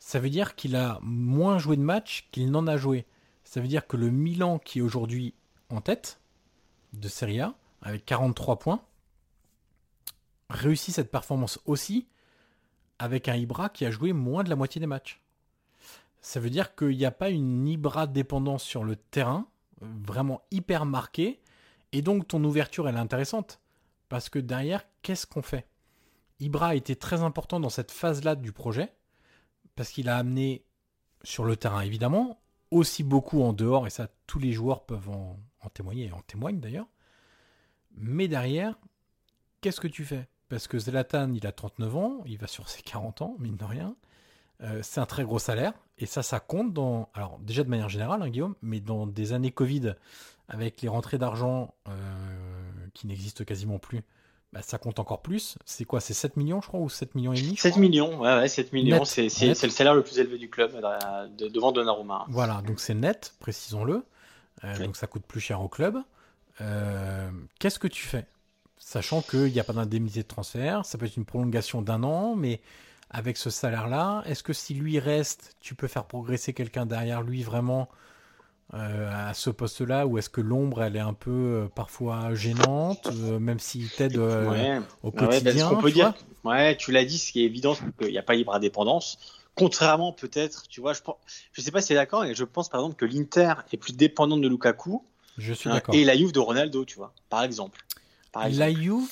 Ça veut dire qu'il a moins joué de matchs qu'il n'en a joué. Ça veut dire que le Milan, qui est aujourd'hui en tête de Serie A, avec 43 points, réussit cette performance aussi avec un Ibra qui a joué moins de la moitié des matchs. Ça veut dire qu'il n'y a pas une Ibra dépendance sur le terrain, vraiment hyper marquée, et donc ton ouverture elle est intéressante. Parce que derrière, qu'est-ce qu'on fait? Ibra a été très important dans cette phase-là du projet, parce qu'il a amené sur le terrain évidemment, aussi beaucoup en dehors, et ça tous les joueurs peuvent en, témoigner, et en témoignent d'ailleurs. Mais derrière, qu'est-ce que tu fais? Parce que Zlatan, il a 39 ans, il va sur ses 40 ans, mine de rien. Euh, c'est un très gros salaire, et ça, ça compte dans. Alors, déjà de manière générale, hein, Guillaume, mais dans des années Covid, avec les rentrées d'argent euh, qui n'existent quasiment plus, bah, ça compte encore plus. C'est quoi C'est 7 millions, je crois, ou 7 millions et demi 7 millions, ouais, ouais 7 millions. C'est le salaire le plus élevé du club euh, devant Donnarumma. Voilà, donc c'est net, précisons-le. Donc ça coûte plus cher au club. Qu'est-ce que tu fais? Sachant qu'il n'y a pas d'indemnité de transfert, ça peut être une prolongation d'un an, mais avec ce salaire-là, est-ce que si lui reste, tu peux faire progresser quelqu'un derrière lui vraiment euh, à ce poste-là, ou est-ce que l'ombre, elle est un peu euh, parfois gênante, euh, même s'il t'aide au quotidien ouais, peut dire, ouais, tu l'as dit, ce qui est évident, c'est qu'il n'y a pas libre indépendance. Contrairement peut-être, tu vois, je ne sais pas si tu es d'accord, mais je pense par exemple que l'Inter est plus dépendante de Lukaku. Je suis d'accord. Et la Juve de Ronaldo, tu vois, par exemple. La Juve.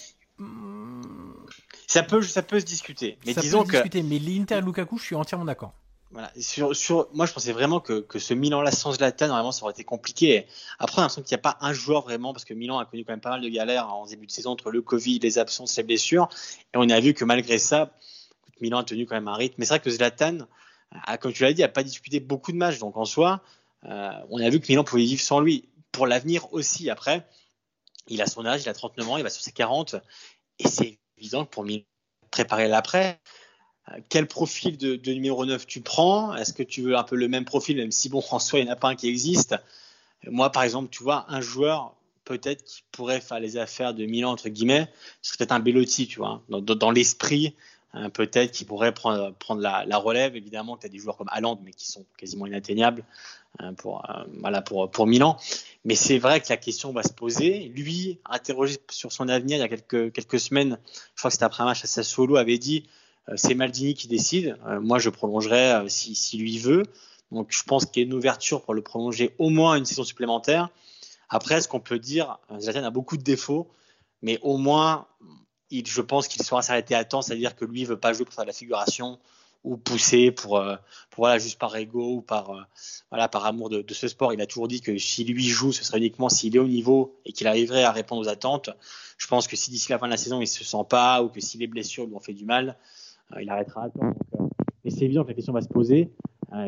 Ça peut, ça peut se discuter. Mais ça disons peut se discuter, mais l'Inter Lukaku, je suis entièrement d'accord. Moi, je pensais vraiment que, ce Milan-là sans Zlatan, normalement, ça aurait été compliqué. Après, on a l'impression qu'il n'y a pas un joueur vraiment, parce que Milan a connu quand même pas mal de galères en début de saison entre le Covid, les absences, les blessures. Et on a vu que malgré ça, Milan a tenu quand même un rythme. Mais c'est vrai que Zlatan, comme tu l'as dit, n'a pas disputé beaucoup de matchs. Donc en soi, euh, on a vu que Milan pouvait vivre sans lui. Pour l'avenir aussi, après, il a son âge, il a 39 ans, il va sur ses 40. Et c'est évident que pour préparer l'après, quel profil de, numéro 9 tu prends? Est-ce que tu veux un peu le même profil, même si bon, en soi, il n'y en a pas un qui existe? Moi, par exemple, tu vois, un joueur peut-être qui pourrait faire les affaires de Milan, entre guillemets, ce serait peut-être un Bellotti, tu vois, dans, l'esprit, hein, peut-être qui pourrait prendre, la, relève. Évidemment, tu as des joueurs comme Haaland, mais qui sont quasiment inatteignables hein, pour, euh, voilà, pour, pour Milan. Mais c'est vrai que la question va se poser. Lui, interrogé sur son avenir il y a quelques, quelques semaines, je crois que c'était après un match à Sassuolo, avait dit euh, c'est Maldini qui décide. Euh, moi, je prolongerai euh, si, lui veut. Donc, je pense qu'il y a une ouverture pour le prolonger au moins une saison supplémentaire. Après, ce qu'on peut dire, Zlatan a beaucoup de défauts, mais au moins, je pense qu'il sera s'arrêter à temps, c'est-à-dire que lui ne veut pas jouer pour faire de la figuration ou pousser pour, euh, voilà, juste par ego ou par, euh, voilà, par amour de, ce sport. Il a toujours dit que si lui joue, ce serait uniquement s'il est au niveau et qu'il arriverait à répondre aux attentes. Je pense que si d'ici la fin de la saison, il se sent pas ou que si les blessures lui ont fait du mal, euh, il arrêtera à. Donc, mais c'est évident que la question va se poser.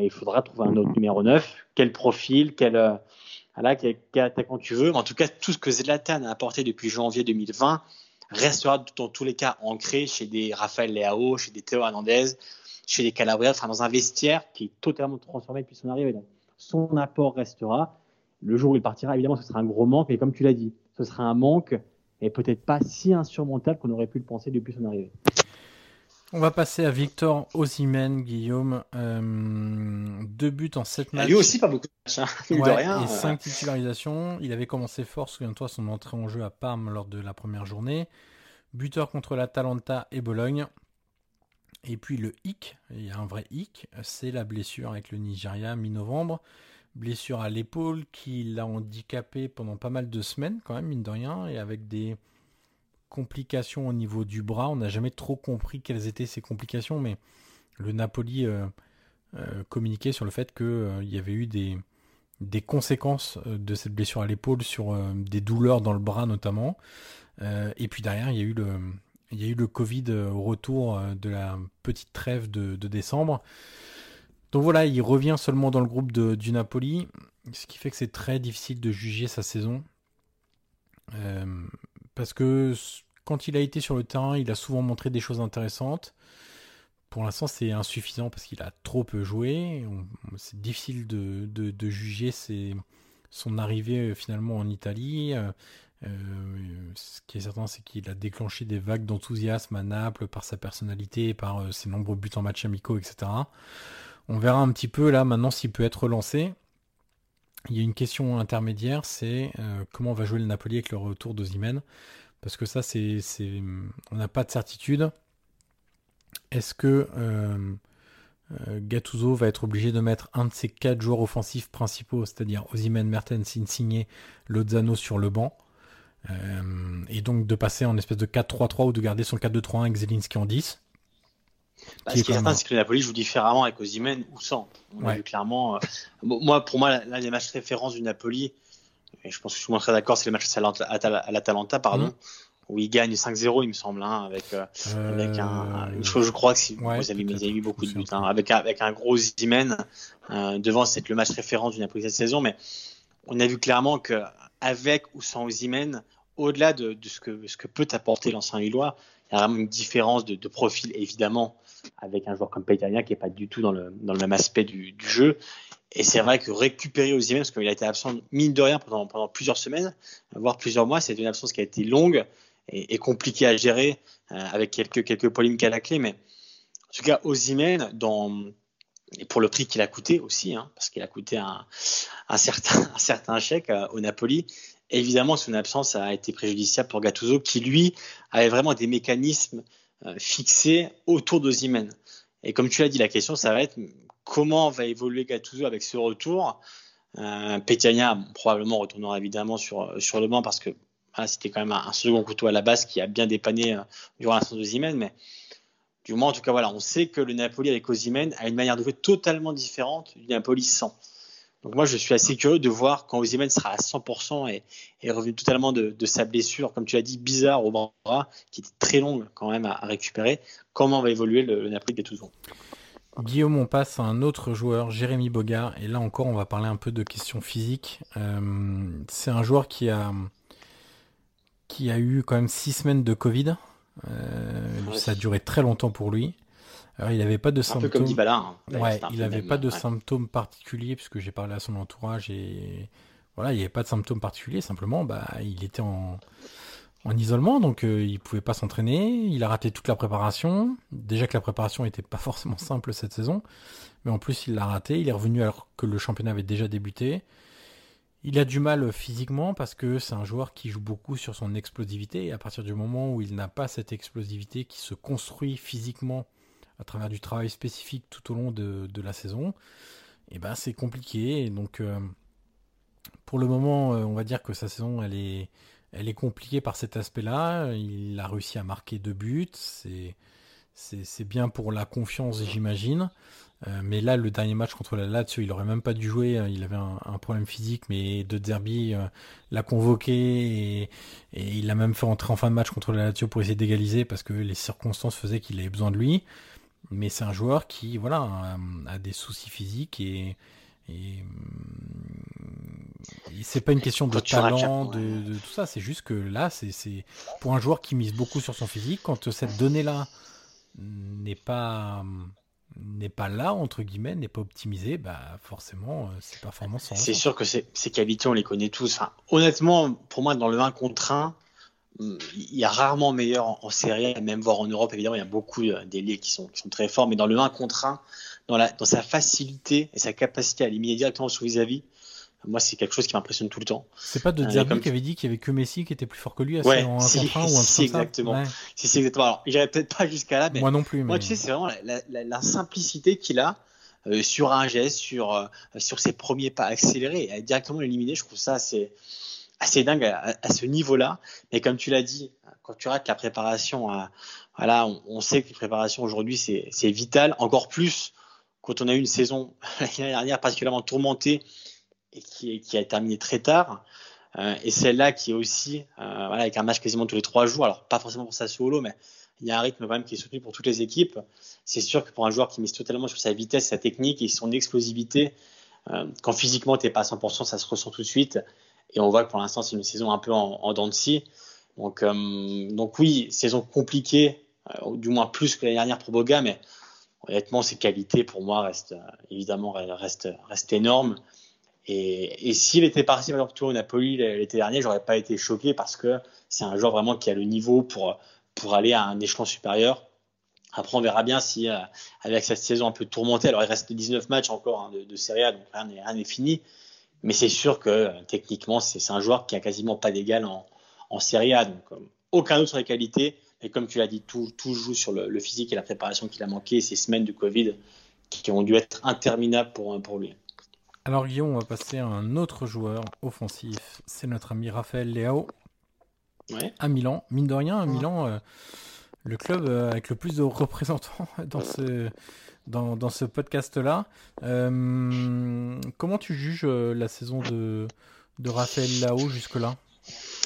il faudra trouver un autre numéro 9. Quel profil, quel, voilà, quel, quel attaquant tu veux. En tout cas, tout ce que Zlatan a apporté depuis janvier 2020 restera dans tous les cas ancré chez des Raphaël Leao, chez des Théo Hernandez, chez les Calabria, enfin dans un vestiaire qui est totalement transformé depuis son arrivée. Donc, son apport restera. Le jour où il partira, évidemment, ce sera un gros manque, mais comme tu l'as dit, ce sera un manque et peut-être pas si insurmontable qu'on aurait pu le penser depuis son arrivée. On va passer à Victor Osimhen, Guillaume. Euh, deux buts en sept matchs. Lui aussi, pas beaucoup de matchs. Hein, de rien, et cinq titularisations. Il avait commencé fort, souviens-toi, son entrée en jeu à Parme lors de la première journée. Buteur contre l'Atalanta et Bologne. Et puis le hic, il y a un vrai hic, c'est la blessure avec le Nigeria mi-novembre. Blessure à l'épaule qui l'a handicapé pendant pas mal de semaines quand même, mine de rien, et avec des complications au niveau du bras. On n'a jamais trop compris quelles étaient ces complications, mais le Napoli euh, euh, communiquait sur le fait qu'il euh, y avait eu des, conséquences de cette blessure à l'épaule sur des douleurs dans le bras notamment. et puis derrière, il y a eu le, Covid au retour de la petite trêve de, décembre. Donc voilà, il revient seulement dans le groupe du Napoli, ce qui fait que c'est très difficile de juger sa saison. Parce que quand il a été sur le terrain, il a souvent montré des choses intéressantes. Pour l'instant, c'est insuffisant parce qu'il a trop peu joué. C'est difficile de, juger son arrivée euh, finalement en Italie. Euh, euh, ce qui est certain, c'est qu'il a déclenché des vagues d'enthousiasme à Naples par sa personnalité, par ses nombreux buts en match amicaux, etc. On verra un petit peu là maintenant s'il peut être relancé. Il y a une question intermédiaire, c'est comment va jouer le Napoli avec le retour d'Ozimène parce que ça, c'est, on n'a pas de certitude. Est-ce que euh, euh, Gattuso va être obligé de mettre un de ses quatre joueurs offensifs principaux, c'est-à-dire Ozymen, Mertens, Insigne, Lozano sur le banc, euh, et donc de passer en espèce de 4-3-3 ou de garder son 4-2-3-1 avec Zelinski en 10 bah, ce qui est certain, c'est que le Napoli joue différemment avec Ozymen ou sans. On a vu clairement. moi, pour moi, l'un des matchs références du Napoli, et je pense que je suis très d'accord, c'est le match à l'Atalanta, pardon, mhm. où il gagne 5-0, il me semble, hein, avec, euh, avec un, une chose, je crois que si, vous, avez, mis beaucoup de buts, hein, avec, avec un gros Zimen euh, devant, c'est le match référence du Napoli cette saison, mais on a vu clairement que avec ou sans Ozymen, au-delà de, de, ce, que, ce que peut apporter l'ancien Lillois, il y a vraiment une différence de, de profil, évidemment, avec un joueur comme Peitania qui n'est pas du tout dans le, dans le même aspect du, jeu. Et c'est vrai que récupérer Ozymen, parce qu'il a été absent mine de rien pendant, pendant plusieurs semaines, voire plusieurs mois, c'est une absence qui a été longue et, compliquée à gérer, euh, avec quelques, quelques polémiques à la clé. Mais en tout cas, Ozymen, dans, et pour le prix qu'il a coûté aussi, hein, parce qu'il a coûté un, un, certain, un certain chèque euh, au Napoli, évidemment, son absence a été préjudiciable pour Gattuso, qui lui avait vraiment des mécanismes euh, fixés autour d'Ozymen. Et comme tu l'as dit, la question, ça va être comment va évoluer Gattuso avec ce retour? Euh, Petiania probablement retournera évidemment sur, sur le banc parce que c'était quand même un, second couteau à la base qui a bien dépanné euh, durant la saison de Zimen, mais du moins en tout cas voilà, on sait que le Napoli avec Ozymen a une manière de jouer totalement différente du Napoli sans. Donc moi je suis assez curieux de voir quand Ozymen sera à 100% et est revenu totalement de, sa blessure, comme tu l'as dit, bizarre au bras, qui était très longue quand même à, récupérer, comment va évoluer le, le Napoli de Gattuso? Guillaume, on passe à un autre joueur, Jérémy Bogart, et là encore, on va parler un peu de questions physiques. Euh, c'est un joueur qui a, qui a eu quand même six semaines de Covid. Euh, ça a duré très longtemps pour lui. Alors, il n'avait pas de symptômes. Un peu comme hein. Ouais, il n'avait pas de symptômes particuliers puisque j'ai parlé à son entourage et voilà, il n'y avait pas de symptômes particuliers. Simplement, bah, il était en, en isolement, donc euh, il pouvait pas s'entraîner. Il a raté toute la préparation. Déjà que la préparation était pas forcément simple cette saison, mais en plus il l'a raté. Il est revenu alors que le championnat avait déjà débuté. Il a du mal physiquement parce que c'est un joueur qui joue beaucoup sur son explosivité et à partir du moment où il n'a pas cette explosivité qui se construit physiquement à travers du travail spécifique tout au long de, la saison, et ben c'est compliqué. Et donc euh, pour le moment, euh, on va dire que sa saison elle est elle est compliquée par cet aspect-là. Il a réussi à marquer deux buts. C'est, c'est, bien pour la confiance, j'imagine. Euh, mais là, le dernier match contre la Lazio, il aurait même pas dû jouer. Il avait un, problème physique, mais De Zerbi l'a convoqué et, il a même fait entrer en fin de match contre la Lazio pour essayer d'égaliser parce que les circonstances faisaient qu'il avait besoin de lui. Mais c'est un joueur qui, voilà, a des soucis physiques et, et, c'est pas une question de talent, de, tout ça. C'est juste que là, c'est pour un joueur qui mise beaucoup sur son physique, quand cette donnée-là n'est pas n'est pas là entre guillemets, n'est pas optimisée, bah forcément, euh, performance. C'est sûr que ces, qualités, on les connaît tous. honnêtement, pour moi, dans le 1 contre 1, il y a rarement meilleur en, en série, même voir en Europe, évidemment, il y a beaucoup euh, d'élèves qui sont, qui sont très forts, mais dans le 1 contre 1, dans, la, dans sa facilité et sa capacité à éliminer directement son vis-à-vis, moi, c'est quelque chose qui m'impressionne tout le temps. C'est pas de euh, Zerbi qui avait dit qu'il y avait que Messi qui était plus fort que lui à ouais, en si, ou un si, exactement. Si, c'est exactement. Alors, j'irai peut-être pas jusqu'à là, mais moi non plus. Moi, tu sais, c'est vraiment la, la, la, simplicité qu'il a euh, sur un geste, sur euh, sur ses premiers pas accélérés, et directement l'éliminer. Je trouve ça assez assez dingue à, ce niveau-là. Mais comme tu l'as dit, quand tu rates la préparation, voilà, on, sait que la préparation aujourd'hui c'est vital, encore plus quand on a eu une saison l'année dernière particulièrement tourmentée et qui, qui, a terminé très tard. et celle-là qui est aussi voilà, avec un match quasiment tous les trois jours, alors pas forcément pour sa solo, mais il y a un rythme quand même qui est soutenu pour toutes les équipes. C'est sûr que pour un joueur qui mise totalement sur sa vitesse, sa technique et son explosivité, quand physiquement tu n'es pas à 100%, ça se ressent tout de suite. Et on voit que pour l'instant, c'est une saison un peu en, en dents de scie. Donc, donc oui, saison compliquée, du moins plus que l'année dernière pour Boga, mais honnêtement, ses qualités pour moi restent évidemment restent, restent énormes. Et, s'il était parti par exemple au Napoli l'été dernier, j'aurais pas été choqué parce que c'est un joueur vraiment qui a le niveau pour pour aller à un échelon supérieur. Après, on verra bien si euh, avec cette saison un peu tourmentée, alors il reste 19 matchs encore hein, de, de Serie A, donc rien n'est fini. Mais c'est sûr que techniquement, c'est un joueur qui a quasiment pas d'égal en, en Serie A. Donc, aucun doute sur les qualités. Et comme tu l'as dit, tout, tout, joue sur le, physique et la préparation qu'il a manqué, ces semaines de Covid qui, ont dû être interminables pour, pour lui. Alors Guillaume, on va passer à un autre joueur offensif. C'est notre ami Raphaël Leao. À Milan. Mine de rien, à Milan, euh, le club euh, avec le plus de représentants dans ce, dans, ce podcast-là. Euh, comment tu juges la saison de, de Raphaël Leao jusque-là?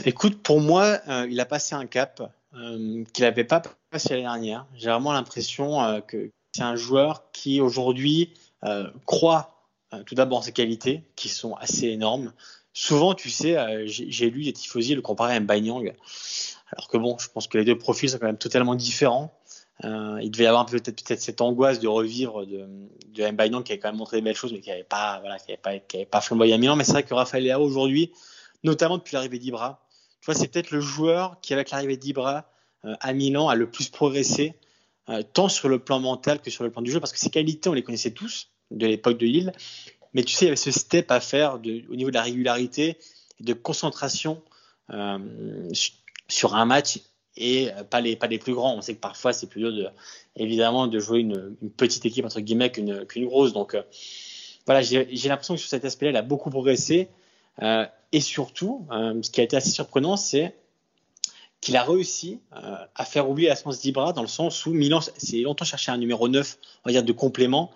Écoute, pour moi, il a passé un cap. Euh, qu'il n'avait pas passé l'année dernière. J'ai vraiment l'impression euh, que c'est un joueur qui aujourd'hui euh, croit tout d'abord ses qualités, qui sont assez énormes. Souvent, tu sais, j'ai lu des tifosi le comparer à Mbanyang, alors que bon, je pense que les deux profils sont quand même totalement différents. Il devait y avoir peut-être cette angoisse de revivre de, de Mbanyang qui avait quand même montré des belles choses, mais qui n'avait pas, voilà, pas, flamboyé à Milan. Mais c'est vrai que Raphaël Leao aujourd'hui, notamment depuis l'arrivée d'Ibra, tu vois, c'est peut-être le joueur qui, avec l'arrivée d'Ibra euh, à Milan, a le plus progressé, euh, tant sur le plan mental que sur le plan du jeu, parce que ses qualités, on les connaissait tous de l'époque de Lille. Mais tu sais, il y avait ce step à faire au niveau de la régularité et de concentration euh, sur un match et pas les, pas les plus grands. On sait que parfois, c'est plus dur, de, évidemment, de jouer une, petite équipe, entre guillemets, qu'une qu'une grosse. Donc, voilà, j'ai l'impression que sur cet aspect-là, il a beaucoup progressé. Euh, et surtout, euh, ce qui a été assez surprenant, c'est qu'il a réussi euh, à faire oublier la France d'Ibra dans le sens où Milan s'est longtemps cherché un numéro 9, on va dire, de complément.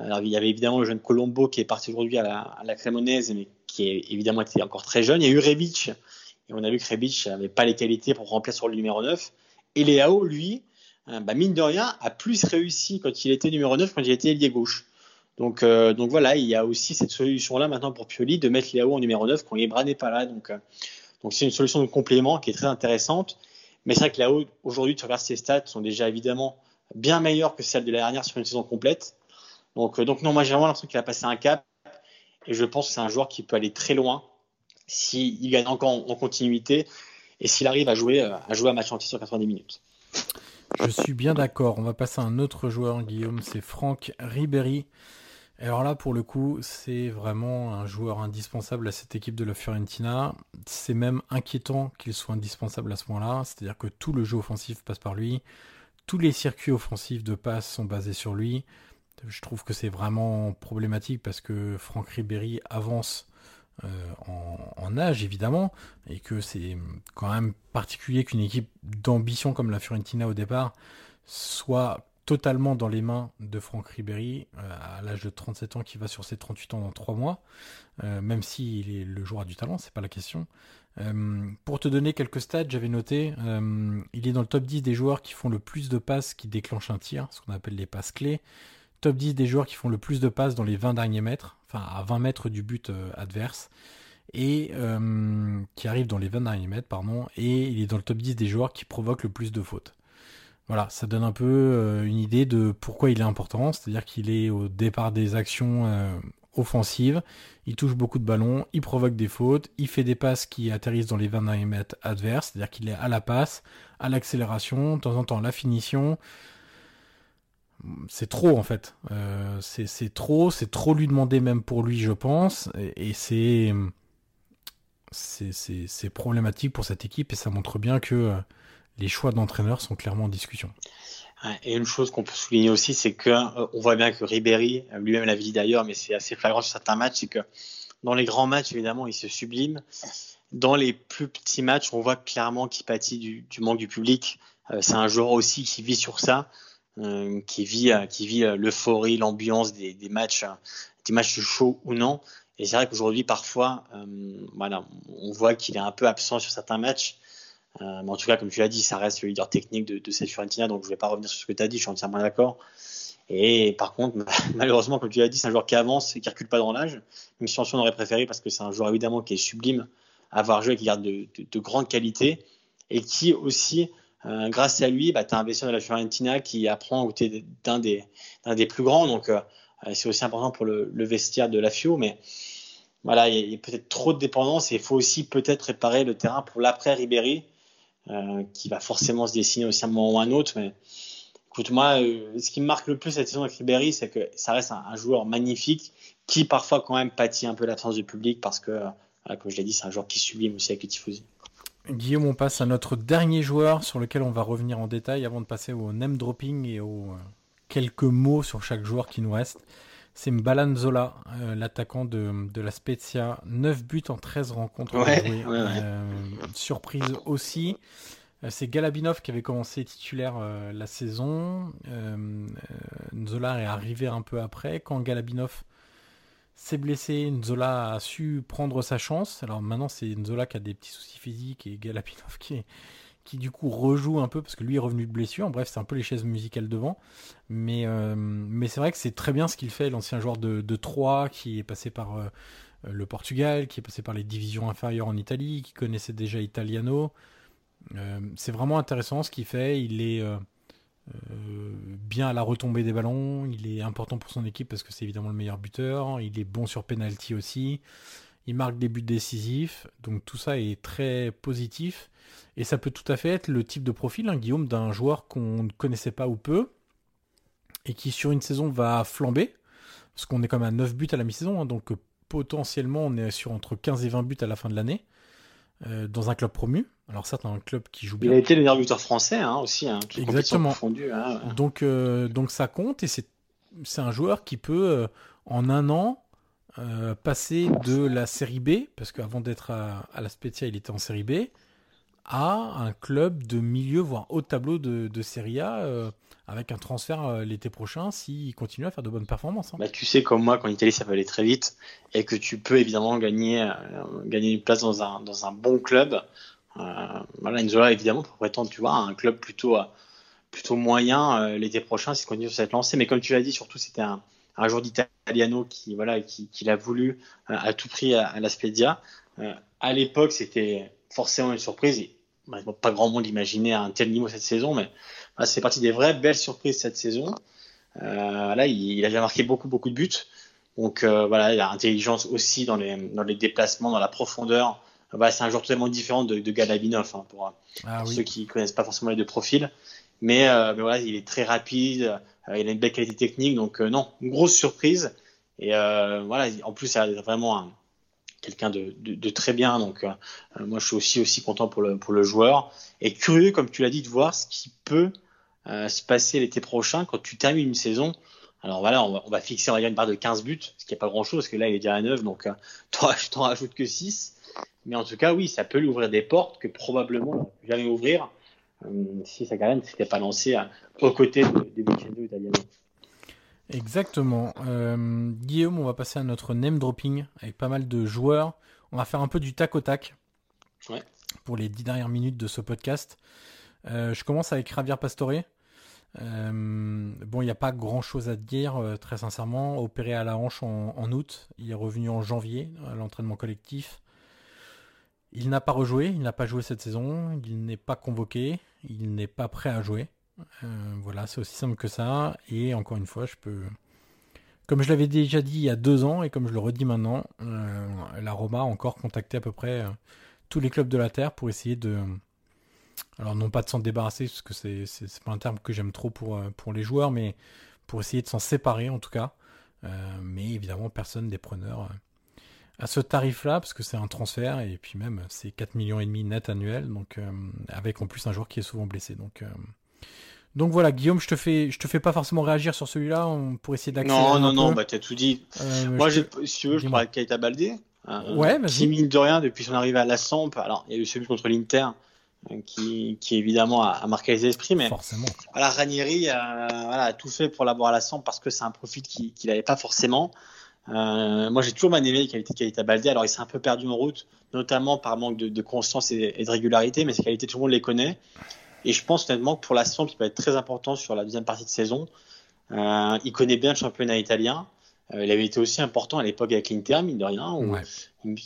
Il y avait évidemment le jeune Colombo qui est parti aujourd'hui à la, Crémonaise, mais qui est évidemment était encore très jeune. Il y a eu Rebic, et on a vu que Rebic n'avait pas les qualités pour remplir sur le numéro 9. Et Léao, lui, bah, mine de rien, a plus réussi quand il était numéro 9 quand il était ailier gauche. Donc, euh, donc voilà, il y a aussi cette solution-là maintenant pour Pioli de mettre Léao en numéro 9 quand Ibra n'est pas là. Donc, euh, donc c'est une solution de complément qui est très intéressante. Mais c'est vrai que Léao, aujourd'hui, tu regardes ses stats, sont déjà évidemment bien meilleures que celles de la dernière sur une saison complète. Donc, euh, donc non, moi j'ai vraiment l'impression qu'il a passé un cap. Et je pense que c'est un joueur qui peut aller très loin s'il gagne encore en, continuité et s'il arrive à jouer, à jouer un match entier sur 90 minutes. Je suis bien d'accord. On va passer à un autre joueur, Guillaume. C'est Franck Ribéry. Alors là, pour le coup, c'est vraiment un joueur indispensable à cette équipe de la Fiorentina. C'est même inquiétant qu'il soit indispensable à ce moment-là. C'est-à-dire que tout le jeu offensif passe par lui. Tous les circuits offensifs de passe sont basés sur lui. Je trouve que c'est vraiment problématique parce que Franck Ribéry avance euh, en, âge évidemment et que c'est quand même particulier qu'une équipe d'ambition comme la Fiorentina au départ soit totalement dans les mains de Franck Ribéry euh, à l'âge de 37 ans qui va sur ses 38 ans dans 3 mois, euh, même s'il est le joueur du talent, c'est pas la question. Pour te donner quelques stats, j'avais noté, il est dans le top 10 des joueurs qui font le plus de passes qui déclenchent un tir, ce qu'on appelle les passes clés. Top 10 des joueurs qui font le plus de passes dans les 20 derniers mètres, enfin à 20 mètres du but adverse, et qui arrive dans les 20 derniers mètres, pardon, et il est dans le top 10 des joueurs qui provoquent le plus de fautes. Voilà, ça donne un peu euh, une idée de pourquoi il est important, c'est-à-dire qu'il est au départ des actions euh, offensives, il touche beaucoup de ballons, il provoque des fautes, il fait des passes qui atterrissent dans les 20 mètres adverses, c'est-à-dire qu'il est à la passe, à l'accélération, de temps en temps à la finition. C'est trop en fait. Euh, c'est trop, c'est trop lui demander même pour lui, je pense, et, c'est problématique pour cette équipe et ça montre bien que les choix d'entraîneurs sont clairement en discussion. Et une chose qu'on peut souligner aussi, c'est que euh, on voit bien que Ribéry, euh, lui-même l'a dit d'ailleurs, mais c'est assez flagrant sur certains matchs, c'est que dans les grands matchs, évidemment, il se sublime. Dans les plus petits matchs, on voit clairement qu'il pâtit du, manque du public. Euh, c'est un joueur aussi qui vit sur ça, qui vit, qui vit l'euphorie, l'ambiance des, matchs, des matchs chauds ou non. Et c'est vrai qu'aujourd'hui, parfois, voilà, on voit qu'il est un peu absent sur certains matchs. mais en tout cas, comme tu l'as dit, ça reste le leader technique de, de cette Fiorentina, donc je ne vais pas revenir sur ce que tu as dit, je suis entièrement d'accord. Et par contre, malheureusement, comme tu l'as dit, c'est un joueur qui avance et qui recule pas dans l'âge. Même si on aurait préféré parce que c'est un joueur évidemment qui est sublime à avoir joué, qui garde de, de, de grandes qualités et qui aussi, euh, grâce à lui, bah, tu as investi dans la Fiorentina qui apprend à côté d'un des, plus grands. Donc euh, c'est aussi important pour le, vestiaire de la Fio. Mais voilà, il y a, peut-être trop de dépendance et il faut aussi peut-être préparer le terrain pour l'après Ribéry, euh, qui va forcément se dessiner aussi à un moment ou un autre. Mais Écoute, moi, euh, ce qui me marque le plus cette saison avec Ribéry, c'est que ça reste un, joueur magnifique qui parfois quand même pâtit un peu l'absence du public parce que, euh, comme je l'ai dit, c'est un joueur qui sublime aussi avec les tifosi. Guillaume, on passe à notre dernier joueur sur lequel on va revenir en détail avant de passer au name dropping et aux euh, quelques mots sur chaque joueur qui nous reste. C'est Mbalan Zola, l'attaquant de, de, la Spezia. 9 buts en 13 rencontres. surprise aussi. Euh, c'est Galabinov qui avait commencé titulaire euh, la saison. Euh, Nzola est arrivé un peu après. Quand Galabinov s'est blessé, Nzola a su prendre sa chance. Alors maintenant, c'est Nzola qui a des petits soucis physiques et Galabinov qui, qui du coup rejoue un peu parce que lui est revenu de blessure. Bref, c'est un peu les chaises musicales devant. Mais, mais c'est vrai que c'est très bien ce qu'il fait, l'ancien joueur de, de 3 qui est passé par le Portugal, qui est passé par les divisions inférieures en Italie, qui connaissait déjà Italiano. Euh, c'est vraiment intéressant ce qu'il fait. Il est euh, euh, bien à la retombée des ballons. Il est important pour son équipe parce que c'est évidemment le meilleur buteur. Il est bon sur penalty aussi. Il marque des buts décisifs. Donc tout ça est très positif. Et ça peut tout à fait être le type de profil, hein, Guillaume, d'un joueur qu'on ne connaissait pas ou peu. Et qui sur une saison va flamber. Parce qu'on est quand même à 9 buts à la mi-saison. Hein, donc potentiellement on est sur entre 15 et 20 buts à la fin de l'année. dans un club promu. Alors ça, un club qui joue bien. Il a été le meilleur buteur français hein, aussi. Hein, Exactement. Hein, donc, euh, donc ça compte et c'est un joueur qui peut, euh, en un an, euh, passer de la série B, parce qu'avant d'être à, la Spezia, il était en série B, à un club de milieu, voire haut tableau de, de série A, avec un transfert l'été prochain, s'il continue à faire de bonnes performances. Bah, tu sais, comme moi, qu'en Italie, ça peut aller très vite, et que tu peux évidemment gagner, gagner une place dans un, dans un bon club voilà, Inzola, évidemment, pour prétendre, tu vois, un club plutôt, euh, plutôt moyen euh, l'été prochain s'il continue sur cette lancée. Mais comme tu l'as dit, surtout, c'était un, un joueur d'Italiano qui, voilà, qui, qui l'a voulu à tout prix à, la Spedia. à l'époque, c'était forcément une surprise. pas grand monde imaginait un tel niveau cette saison, mais c'est parti des vraies belles surprises cette saison. Euh, là, il, il, a déjà marqué beaucoup, beaucoup de buts. Donc voilà, il a intelligence aussi dans les, dans les déplacements, dans la profondeur. Bah, c'est un joueur totalement différent de, de Galabinov hein, pour, ah ceux qui connaissent pas forcément les deux profils. Mais, euh, mais voilà, il est très rapide, euh, il a une belle qualité technique, donc euh, non, une grosse surprise. Et voilà, en plus, c'est vraiment quelqu'un de, de, de, très bien. Donc, moi, je suis aussi aussi content pour le pour le joueur et curieux, comme tu l'as dit, de voir ce qui peut se passer l'été prochain quand tu termines une saison. Alors voilà, on va, on va fixer on va dire une barre de 15 buts, ce qui est pas grand chose parce que là il est déjà à 9, donc euh, je t'en rajoute que 6. Mais en tout cas, oui, ça peut lui ouvrir des portes que probablement il jamais ouvrir euh, si sa carrière ne s'était pas lancée à, aux côtés de, de Vincenzo Italiano. Exactement. Euh, Guillaume, on va passer à notre name dropping avec pas mal de joueurs. On va faire un peu du tac au tac ouais. pour les dix dernières minutes de ce podcast. Euh, je commence avec Javier Pastore. Euh, bon, il n'y a pas grand chose à dire, euh, très sincèrement. Opéré à la hanche en, en, août, il est revenu en janvier à l'entraînement collectif. Il n'a pas rejoué, il n'a pas joué cette saison, il n'est pas convoqué, il n'est pas prêt à jouer. Euh, voilà, c'est aussi simple que ça. Et encore une fois, je peux. Comme je l'avais déjà dit il y a deux ans et comme je le redis maintenant, euh, la Roma a encore contacté à peu près euh, tous les clubs de la Terre pour essayer de. Alors, non pas de s'en débarrasser, parce que c'est, pas un terme que j'aime trop pour, pour les joueurs, mais pour essayer de s'en séparer en tout cas. Mais évidemment, personne des preneurs à ce tarif-là, parce que c'est un transfert, et puis même c'est 4 millions et demi net annuel, donc euh, avec en plus un joueur qui est souvent blessé. Donc, euh, donc voilà, Guillaume, je te fais, je te fais pas forcément réagir sur celui-là, pour essayer d'accélérer. Non, non, non, bah t'as tout dit. Euh, Moi, je si tu veux, je parle de Keita Baldé. ouais, qui mine de rien depuis son arrivée à la Samp. Alors, il y a eu celui contre l'Inter. Qui, qui, évidemment a, a, marqué les esprits, mais Forcément. voilà, Ranieri a, voilà, a tout fait pour l'avoir à la Samp parce que c'est un profit qu'il n'avait pas forcément. Euh, moi, j'ai toujours mal aimé les qualités de Baldé. Alors, il s'est un peu perdu en route, notamment par manque de, constance et, de régularité, mais ses qualités, tout le monde les connaît. Et je pense honnêtement que pour la saison, il peut être très important sur la deuxième partie de saison. Euh, il connaît bien le championnat italien. Euh, il avait été aussi important à l'époque avec l'Inter, mine de rien, où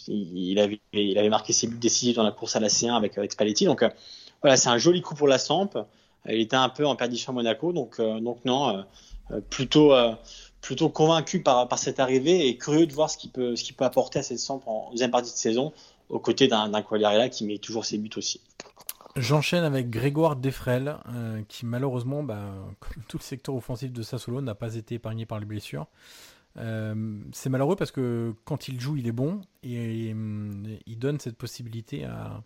il, avait, il avait marqué ses buts décisifs dans la course à la C1 avec, avec Spalletti. Donc voilà, c'est un joli coup pour la Samp. Il était un peu en perdition à Monaco, donc, donc non, plutôt plutôt convaincu par, par cette arrivée et curieux de voir ce qu'il peut, peut apporter à cette Samp en deuxième partie de saison, aux côtés d'un, Quagliarella qui met toujours ses buts aussi. J'enchaîne avec Grégoire Defrel, euh, qui malheureusement, bah, comme tout le secteur offensif de Sassuolo, n'a pas été épargné par les blessures. Euh, c'est malheureux parce que quand il joue, il est bon et, euh, il donne cette possibilité à,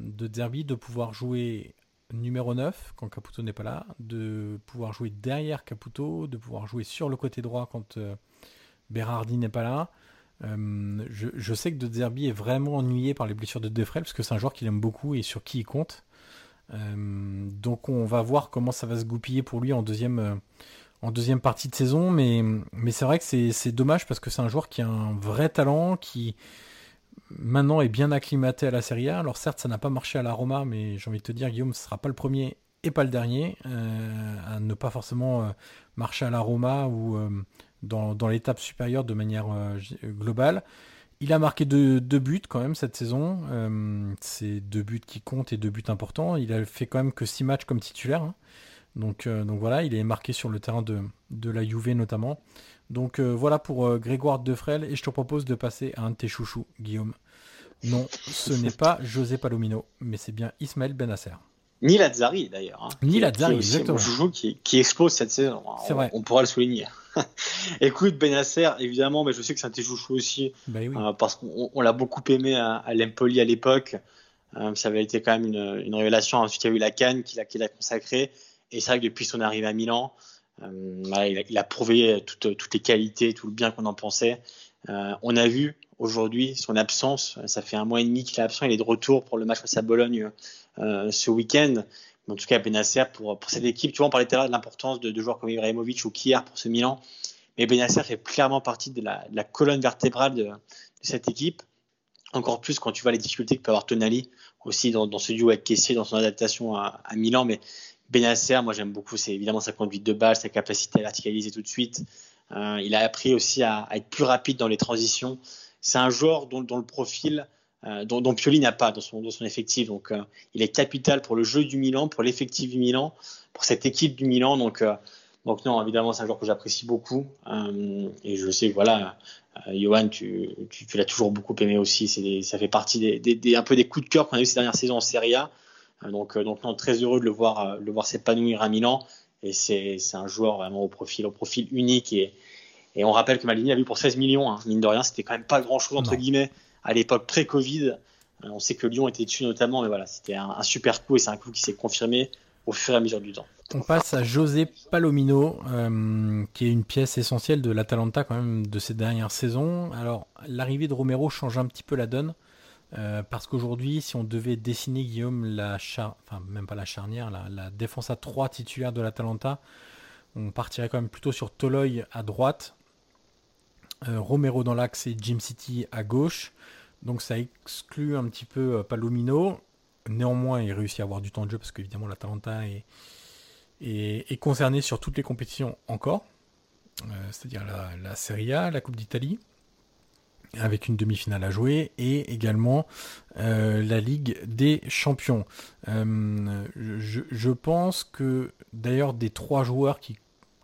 de Derby de pouvoir jouer numéro 9 quand Caputo n'est pas là, de pouvoir jouer derrière Caputo, de pouvoir jouer sur le côté droit quand euh, Berardi n'est pas là. Euh, je, sais que De Zerbi est vraiment ennuyé par les blessures de Defrel parce que c'est un joueur qu'il aime beaucoup et sur qui il compte. Euh, donc on va voir comment ça va se goupiller pour lui en deuxième, en deuxième partie de saison. Mais, mais c'est vrai que c'est dommage parce que c'est un joueur qui a un vrai talent, qui, maintenant est bien acclimaté à la Serie A. Alors certes, ça n'a pas marché à la Roma, mais j'ai envie de te dire, Guillaume, ce ne sera pas le premier et pas le dernier euh, à ne pas forcément euh, marcher à la Roma ou euh, dans, l'étape supérieure de manière globale. Il a marqué deux, buts quand même cette saison. c'est deux buts qui comptent et deux buts importants. Il a fait quand même que six matchs comme titulaire. Hein. Donc, donc voilà, il est marqué sur le terrain de, de la Juve notamment. Donc euh, voilà pour euh, Grégoire Defrel et je te propose de passer à un de tes chouchous, Guillaume. Non, ce n'est pas José Palomino, mais c'est bien Ismaël Benasser. Ni Lazzari d'ailleurs. Hein. Ni Lazzari, exactement. chouchou qui, qui, explose cette saison. Hein. C'est vrai. On pourra le souligner. Écoute, Benasser, évidemment, mais je sais que c'est un de tes chouchous aussi, bah euh, parce qu'on l'a beaucoup aimé à, à l'Empoli à l'époque. ça avait été quand même une, une révélation. Ensuite, il y a eu la Cannes qu'il a, a consacrée. Et c'est vrai que depuis son arrivée à Milan, euh, il, a, prouvé toutes, les qualités, tout le bien qu'on en pensait. Euh, on a vu aujourd'hui son absence. Ça fait un mois et demi qu'il est absent. Il est de retour pour le match face à Bologne euh, ce week-end. En tout cas, Benacer pour, pour cette équipe. Tu vois, on parlait tout à l'heure de l'importance de, joueurs comme Ibrahimovic ou Kier pour ce Milan. Mais Benacer fait clairement partie de la, colonne vertébrale de, cette équipe. Encore plus quand tu vois les difficultés que peut avoir Tonali aussi dans, ce duo avec Kessier, dans son adaptation à, à Milan. Mais Benacer, moi j'aime beaucoup, c'est évidemment sa conduite de balle, sa capacité à verticaliser tout de suite. Euh, il a appris aussi à, être plus rapide dans les transitions. C'est un joueur dont, le profil, euh, dont, Pioli n'a pas dans son, effectif. Donc euh, il est capital pour le jeu du Milan, pour l'effectif du Milan, pour cette équipe du Milan. Donc, donc non, évidemment, c'est un joueur que j'apprécie beaucoup. et je sais que voilà, Johan, tu, l'as toujours beaucoup aimé aussi. ça fait partie des, un peu des coups de cœur qu'on a eu ces dernières saisons en Serie A. Euh, donc, euh, donc très heureux de le voir, euh, le voir s'épanouir à Milan. Et c'est un joueur vraiment au profil, au profil unique. Et, et on rappelle que Malini a vu pour 16 millions. Hein. Mine de rien, c'était quand même pas grand chose entre guillemets à l'époque pré-Covid. On sait que Lyon était dessus notamment, mais voilà, c'était un, super coup et c'est un coup qui s'est confirmé au fur et à mesure du temps. On passe à José Palomino, qui est une pièce essentielle de l'Atalanta quand même de ces dernières saisons. Alors l'arrivée de Romero change un petit peu la donne. Euh, parce qu'aujourd'hui, si on devait dessiner, Guillaume, la char... enfin même pas la charnière, la, défense à 3 titulaire de l'Atalanta, on partirait quand même plutôt sur Toloy à droite, euh, Romero dans l'axe et Jim City à gauche. Donc ça exclut un petit peu euh, Palomino. Néanmoins, il réussit à avoir du temps de jeu parce qu'évidemment l'Atalanta est, est, est, concerné sur toutes les compétitions encore, c'est-à-dire la, la Serie A, la Coupe d'Italie avec une demi-finale à jouer et également euh, la Ligue des Champions. Euh, je, pense que d'ailleurs des trois joueurs qui,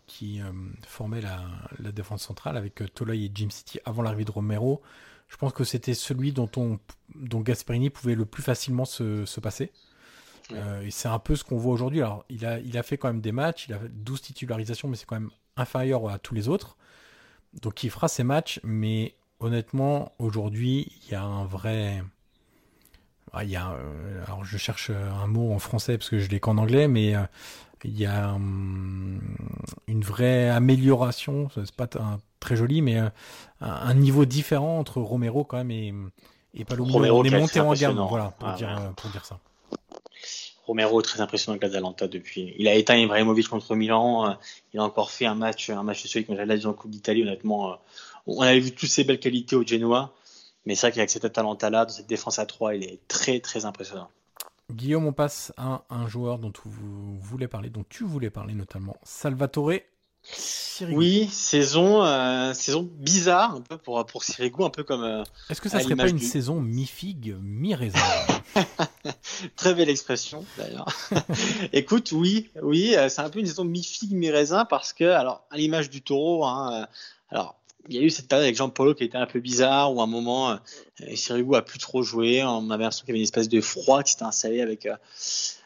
qui euh, formaient la, défense centrale avec Toloi et Jim City avant l'arrivée de Romero, je pense que c'était celui dont, on, dont Gasperini pouvait le plus facilement se, passer. et c'est un peu ce qu'on voit aujourd'hui. Alors, il a, il a fait quand même des matchs, il a 12 titularisations, mais c'est quand même inférieur à tous les autres. Donc, il fera ses matchs, mais honnêtement, aujourd'hui, il y a un vrai. Ah, il y a, euh, alors je cherche un mot en français parce que je l'ai qu'en anglais, mais euh, il y a hum, une vraie amélioration. C'est pas très joli, mais euh, un, niveau différent entre Romero quand même et, et Palomino. Romero On est monté en gamme, voilà, pour, dire, pour dire ça. Romero est très impressionnant avec l'Atalanta depuis. Il a éteint Ibrahimovic contre Milan. il a encore fait un match, un match solide j'avais dit en Coupe d'Italie. Honnêtement, on avait vu toutes ses belles qualités au Genoa. Mais c'est vrai qu'avec cet Atalanta-là, dans cette défense à 3, il est très très impressionnant. Guillaume, on passe à un joueur dont vous voulez parler, dont tu voulais parler notamment, Salvatore Oui, saison, euh, saison bizarre un peu pour, pour Sirigu, un peu comme. Euh, Est-ce que ça serait pas une saison mi-figue, mi-raisin Très belle expression d'ailleurs. Écoute, oui, oui, euh, c'est un peu une saison mi-figue, mi-raisin parce que, alors, à l'image du taureau, hein, alors, il y a eu cette période avec Jean Paulo qui était un peu bizarre, où à un moment, euh, Sirigu a plus trop joué. On avait l'impression qu'il y avait une espèce de froid qui s'était installé avec, euh,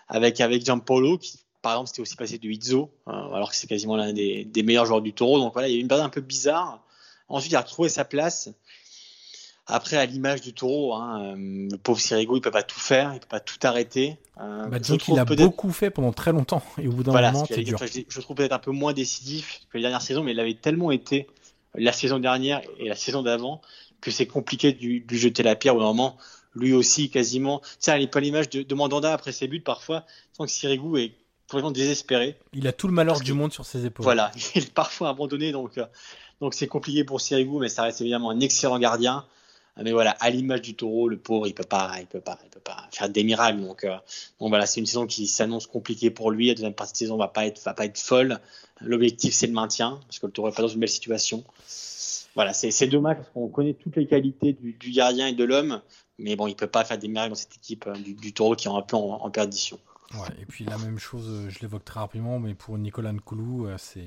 avec, avec Jean Paulo, qui par exemple s'était aussi passé de Izzo, euh, alors que c'est quasiment l'un des, des, meilleurs joueurs du taureau. Donc voilà, il y a eu une période un peu bizarre. Ensuite, il a retrouvé sa place. Après, à l'image du taureau, hein, euh, le pauvre Sirigu, il peut pas tout faire, il peut pas tout arrêter. Euh, bah, disons qu'il a beaucoup fait pendant très longtemps, et au bout d'un moment, c'est dur. je, je, trouve peut-être un peu moins décisif que les dernières saisons, mais il avait tellement été la saison dernière et la saison d'avant que c'est compliqué de lui jeter la pierre au moment. Lui aussi, quasiment. Ça, n'est pas l'image de, de, Mandanda après ses buts parfois. Sans que Sirigu est complètement désespéré. Il a tout le malheur du monde sur ses épaules. Voilà, il est parfois abandonné, donc euh, donc c'est compliqué pour Sirigu, mais ça reste évidemment un excellent gardien. Mais voilà, à l'image du Taureau, le pauvre, il peut pas, il peut pas, il peut pas faire des miracles. Donc, euh, donc voilà, c'est une saison qui s'annonce compliquée pour lui. La deuxième partie de saison va pas être, va pas être folle. L'objectif, c'est le maintien, parce que le Taureau est pas dans une belle situation. Voilà, c'est dommage parce qu'on connaît toutes les qualités du, gardien et de l'homme, mais bon, il peut pas faire des miracles dans cette équipe euh, du, Taureau qui est un peu en, en perdition. Ouais, et puis la même chose, euh, je l'évoque très rapidement, mais pour Nicolas Nkoulou, c'est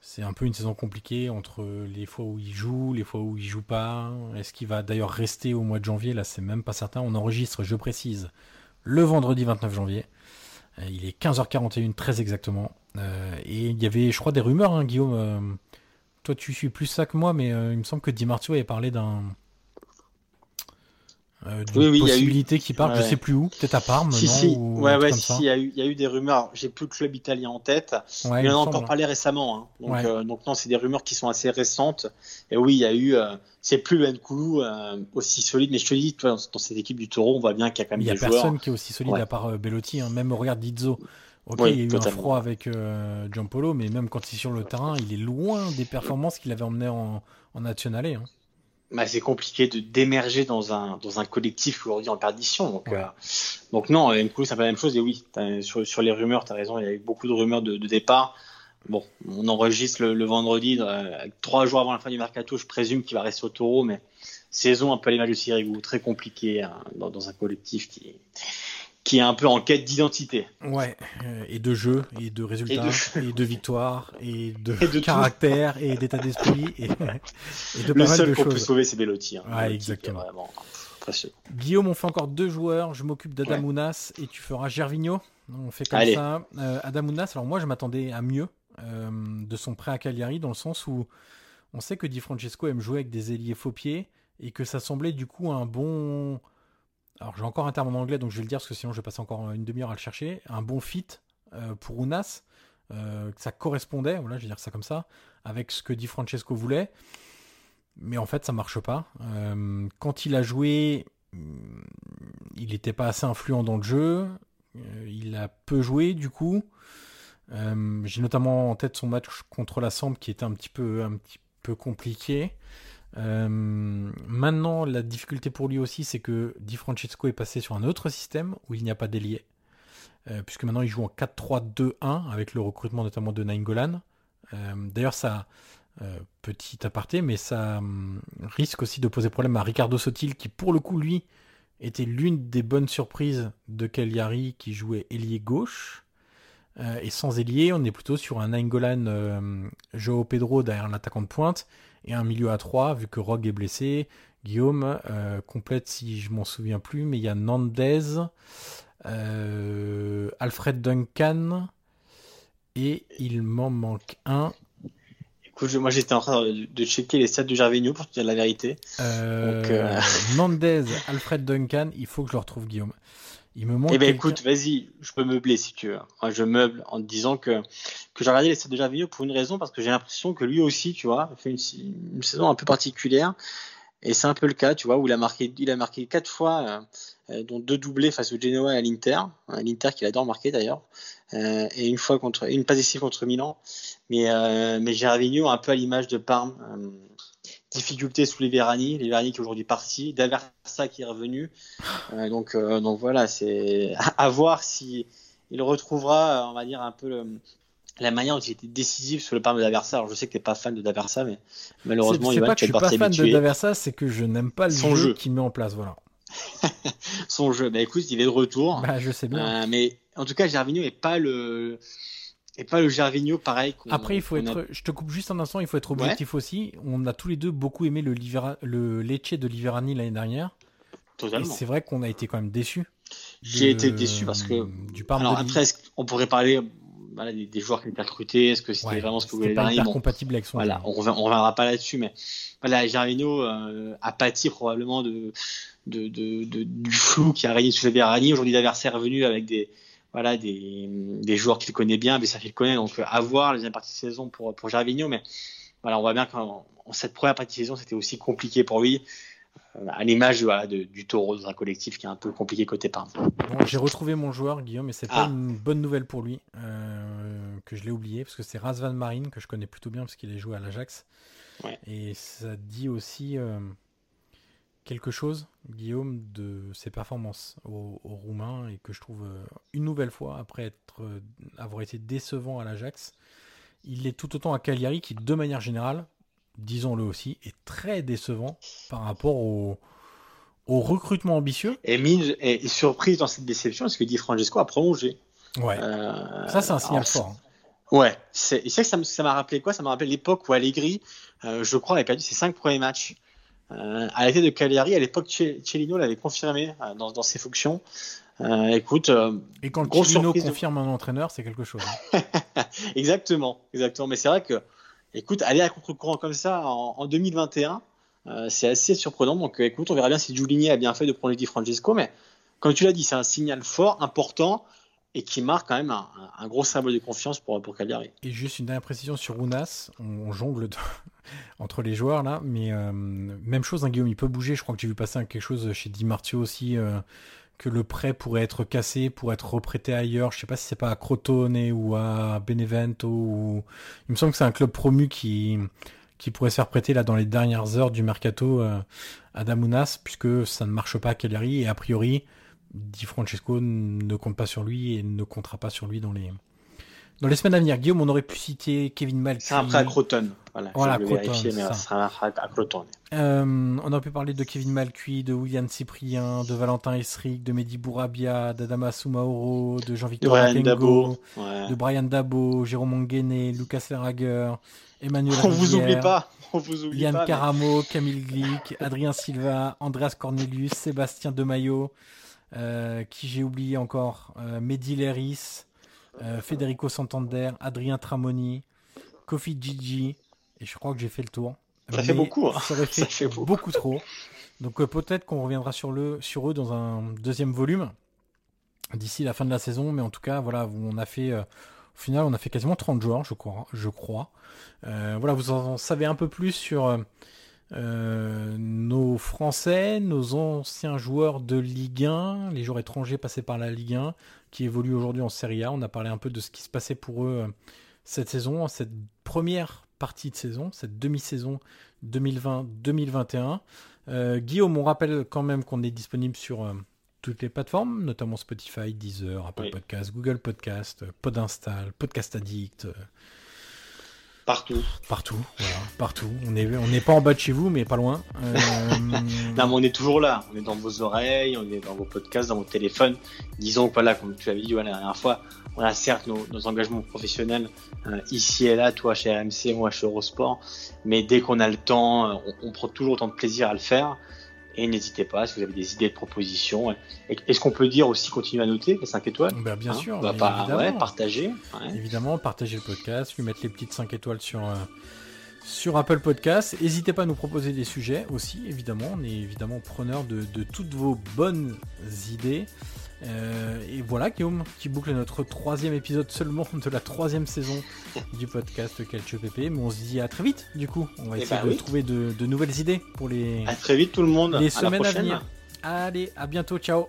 c'est un peu une saison compliquée entre les fois où il joue, les fois où il joue pas. Est-ce qu'il va d'ailleurs rester au mois de janvier? Là, c'est même pas certain. On enregistre, je précise, le vendredi 29 janvier. Euh, il est 15h41 très exactement. Euh, et il y avait, je crois, des rumeurs, hein, Guillaume. Euh, toi, tu suis plus ça que moi, mais il me semble que Di Martio avait parlé d'un euh, oui, possibilité qui part, je sais plus où, peut-être à Parme. Si, si, ouais, ouais, si, il y, a eu, il y a eu des rumeurs. J'ai plus le club italien en tête. Ouais, il en a encore parlé récemment. Hein. Donc, euh, donc, non, c'est des rumeurs qui sont assez récentes. Et oui, il y a eu. Euh, c'est plus le Nkoulou euh, aussi solide, mais je te dis, toi, dans cette équipe du Taureau, on voit bien qu'il y a quand même des joueurs. Il y a personne qui est aussi solide à part Bellotti. Hein. Même regarde Dizzo. Ok, il y a eu totalement. un froid avec Giampolo, mais même quand il est sur le terrain, il est loin des performances qu'il avait emmenées en, en National Hein bah, c'est compliqué de d'émerger dans un dans un collectif aujourd'hui en perdition. Donc ouais. euh, donc non, Nkoulou c'est pas la même chose. Et oui, sur sur les rumeurs, tu as raison. Il y a eu beaucoup de rumeurs de, de départ. Bon, on enregistre le, le vendredi, euh, trois jours avant la fin du mercato. Je présume qu'il va rester au Taureau, mais saison un peu à l'image de Sirigu, très compliqué hein, dans, dans un collectif qui qui est un peu en quête d'identité. Ouais, euh, et de jeu, et de résultats, et de, et de victoires, et de, et de caractère, tout. et d'état d'esprit, et, et, de Le pas seul qu'on peut sauver, c'est Bellotti. Hein, ouais, exactement. Guillaume, on fait encore deux joueurs. Je m'occupe d'Adamounas ouais. et tu feras Gervinho. On fait comme Allez. ça. Euh, Adamounas, alors moi, je m'attendais à mieux euh, de son prêt à Cagliari, dans le sens où on sait que Di Francesco aime jouer avec des ailiers faux pieds, et que ça semblait du coup un bon alors j'ai encore un terme en anglais, donc je vais le dire parce que sinon je vais passer encore une demi-heure à le chercher, un bon fit euh, pour Unas, euh, ça correspondait, voilà, je vais dire ça comme ça, avec ce que Di Francesco voulait, mais en fait ça marche pas. Euh, quand il a joué, il n'était pas assez influent dans le jeu, il a peu joué du coup. j'ai notamment en tête son match contre la Samp qui était un petit peu, un petit peu compliqué. Euh, maintenant, la difficulté pour lui aussi, c'est que Di Francesco est passé sur un autre système où il n'y a pas d'ailier. Euh, puisque maintenant il joue en 4-3-2-1 avec le recrutement notamment de Nainggolan. Euh, D'ailleurs, ça, euh, petit aparté, mais ça hum, risque aussi de poser problème à Ricardo Sotil, qui pour le coup, lui, était l'une des bonnes surprises de Cagliari qui jouait ailier gauche. Et sans ailier, on est plutôt sur un Nainggolan Joao Pedro derrière l'attaquant de pointe et un milieu à 3 vu que Rogue est blessé. Guillaume euh, complète si je m'en souviens plus, mais il y a Nandez, euh, Alfred Duncan et il m'en manque un. Écoute, moi j'étais en train de checker les stats de Gervinho pour te dire la vérité. Euh, Donc, euh... Nandez, Alfred Duncan, il faut que je le retrouve Guillaume. Il me manque. Eh ben écoute, vas-y, je peux meubler si tu veux. Je meuble en te disant que que j'ai regardé les stats de Gervinho pour une raison parce que j'ai l'impression que lui aussi, tu vois, fait une, une, saison un peu particulière. Et c'est un peu le cas, tu vois, où il a marqué, il a marqué quatre fois, dont deux doublés face au Genoa et à l'Inter. L'Inter qu'il adore marquer d'ailleurs. et une fois contre, une passe décisive contre Milan. Mais, mais Gervinho, un peu à l'image de Parme, difficulté sous les Verani, les Verani qui est aujourd'hui parti, D'Aversa qui est revenu. Euh, donc, euh, donc voilà, c'est à, voir si il retrouvera, on va dire, un peu la manière dont il était décisif sur le parme de D'Aversa. Alors je sais que tu n'es pas fan de D'Aversa, mais malheureusement, il va pas que je suis pas fan de D'Aversa, c'est que je n'aime pas le Son jeu, qu'il met en place. Voilà. Son jeu, bah écoute, il est de retour. Bah, je sais bien. Euh, mais en tout cas, Gervinho n'est pas le et pas le Gervinho pareil. Après, il faut être. Je te coupe juste un instant, il faut être objectif aussi. On a tous les deux beaucoup aimé le, le Lecce de Liverani l'année dernière. Totalement. C'est vrai qu'on a été quand même déçus. J'ai été déçu parce que. Du Alors après, on pourrait parler voilà, des, joueurs qui étaient recrutés? Est-ce que c'était vraiment ce que voulait pas bon, compatible avec son Voilà, on ne reviendra pas là-dessus, mais voilà, Gervinho euh, a pâti probablement de, de, de, du flou qui a régné sur Liverani. Aujourd'hui, l'adversaire est venu avec des voilà, des, des joueurs qu'il connaît bien, mais ça fait le connaît, donc à voir les deuxième partie de saison pour, pour Gervinho, mais voilà, on voit bien qu'en cette première partie de saison, c'était aussi compliqué pour lui, euh, à l'image voilà, du taureau dans un collectif qui est un peu compliqué côté Parme. Bon, J'ai retrouvé mon joueur, Guillaume, mais c'est pas ah. une bonne nouvelle pour lui, euh, que je l'ai oublié, parce que c'est Razvan Marine, que je connais plutôt bien, parce qu'il a joué à l'Ajax. Et ça dit aussi. Euh, quelque chose, Guillaume, de ses performances au, Roumain et que je trouve euh, une nouvelle fois, après être, euh, avoir été décevant à l'Ajax, il est tout autant à Cagliari qui, de manière générale, disons-le aussi, est très décevant par rapport au, au recrutement ambitieux. Et Minge est surprise dans cette déception parce que Di Francesco a prolongé. Ouais. Euh, ça, c'est un signal fort. Hein. Ouais, c'est que ça m'a rappelé quoi? Ça m'a rappelé l'époque où Allegri, je crois, avait perdu ses cinq premiers matchs à la tête de Cagliari, à l'époque, Cellino l'avait confirmé euh, dans, dans, ses fonctions. Euh, écoute, et quand Cellino confirme un entraîneur, c'est quelque chose. Hein. exactement, exactement. Mais c'est vrai que, écoute, aller à contre-courant comme ça en, en 2021, c'est assez surprenant. Donc, écoute, on verra bien si Giulini a bien fait de prendre Di Francesco. Mais comme tu l'as dit, c'est un signal fort, important et qui marque quand même un, gros symbole de confiance pour, pour Cagliari. Et juste une dernière précision sur Runas, on, jongle entre les joueurs là, mais euh, même chose, hein, Guillaume, il peut bouger, je crois que j'ai vu passer quelque chose chez Di Martio aussi, euh, que le prêt pourrait être cassé, pour être reprêté ailleurs, je sais pas si c'est pas à Crotone ou à Benevento, ou... il me semble que c'est un club promu qui qui pourrait se faire prêter là dans les dernières heures du mercato euh, à Damunas, puisque ça ne marche pas à Cagliari, et a priori, Di Francesco ne compte pas sur lui et ne comptera pas sur lui dans les, dans les semaines à venir. Guillaume, on aurait pu citer Kevin Malky. C'est prêt à Croton. Voilà, voilà on aurait pu parler de Kevin Malcuit, de William Cyprien, de Valentin Esric, de Mehdi Bourabia, d'Adama Soumaoro, de Jean-Victor Akengo, de Brian Dabo, Jérôme Onguene, Lucas Ferrager, Emmanuel On vous oublie pas. On vous oublie Yann pas, Caramo, Camille Glick, Adrien Silva, Andreas Cornelius, Sébastien Demaillot, euh, qui j'ai oublié encore euh, Mehdi Leris, euh, Federico Santander, Adrien Tramoni, Kofi Gigi, et je crois que j'ai fait le tour. Ça fait beaucoup. Hein. Ça fait, beaucoup. trop. Donc peut-être qu'on reviendra sur, le, sur eux dans un deuxième volume d'ici la fin de la saison, mais en tout cas, voilà, on a fait. au final, on a fait quasiment 30 joueurs, je crois. Je crois. voilà, vous en savez un peu plus sur euh, nos Français, nos anciens joueurs de Ligue 1, les joueurs étrangers passés par la Ligue 1, qui évoluent aujourd'hui en Serie A. On a parlé un peu de ce qui se passait pour eux euh, cette saison, cette première partie de saison, cette demi-saison 2020-2021. Euh, Guillaume, on rappelle quand même qu'on est disponible sur toutes les plateformes, notamment Spotify, Deezer, Apple Podcast, Google Podcast, Podinstall, Podcast Addict. Partout. Partout, voilà, partout. On n'est on n'est pas en bas de chez vous, mais pas loin. Euh... non, mais on est toujours là. On est dans vos oreilles, on est dans vos podcasts, dans vos téléphones. Disons que voilà, comme tu avais dit la dernière fois, on a certes nos, engagements professionnels euh, ici et là, toi chez RMC, moi chez Eurosport, mais dès qu'on a le temps, on, on prend toujours autant de plaisir à le faire. Et n'hésitez pas, si vous avez des idées de propositions. Est-ce qu'on peut dire aussi continuer à noter les 5 étoiles? Ben, Bien hein? sûr. On va pas ouais, partager. Évidemment, partager le podcast, lui mettre les petites 5 étoiles sur, euh, sur Apple Podcast. N'hésitez pas à nous proposer des sujets aussi, évidemment. On est évidemment preneur de, de toutes vos bonnes idées. Euh, et voilà, Guillaume, qui boucle notre troisième épisode seulement de la troisième saison du podcast Calcio PP. Mais on se dit à très vite, du coup. On va Eh essayer ben de oui. trouver de, de nouvelles idées pour les, À très vite tout le monde. les à la semaines à venir. Allez, à bientôt, ciao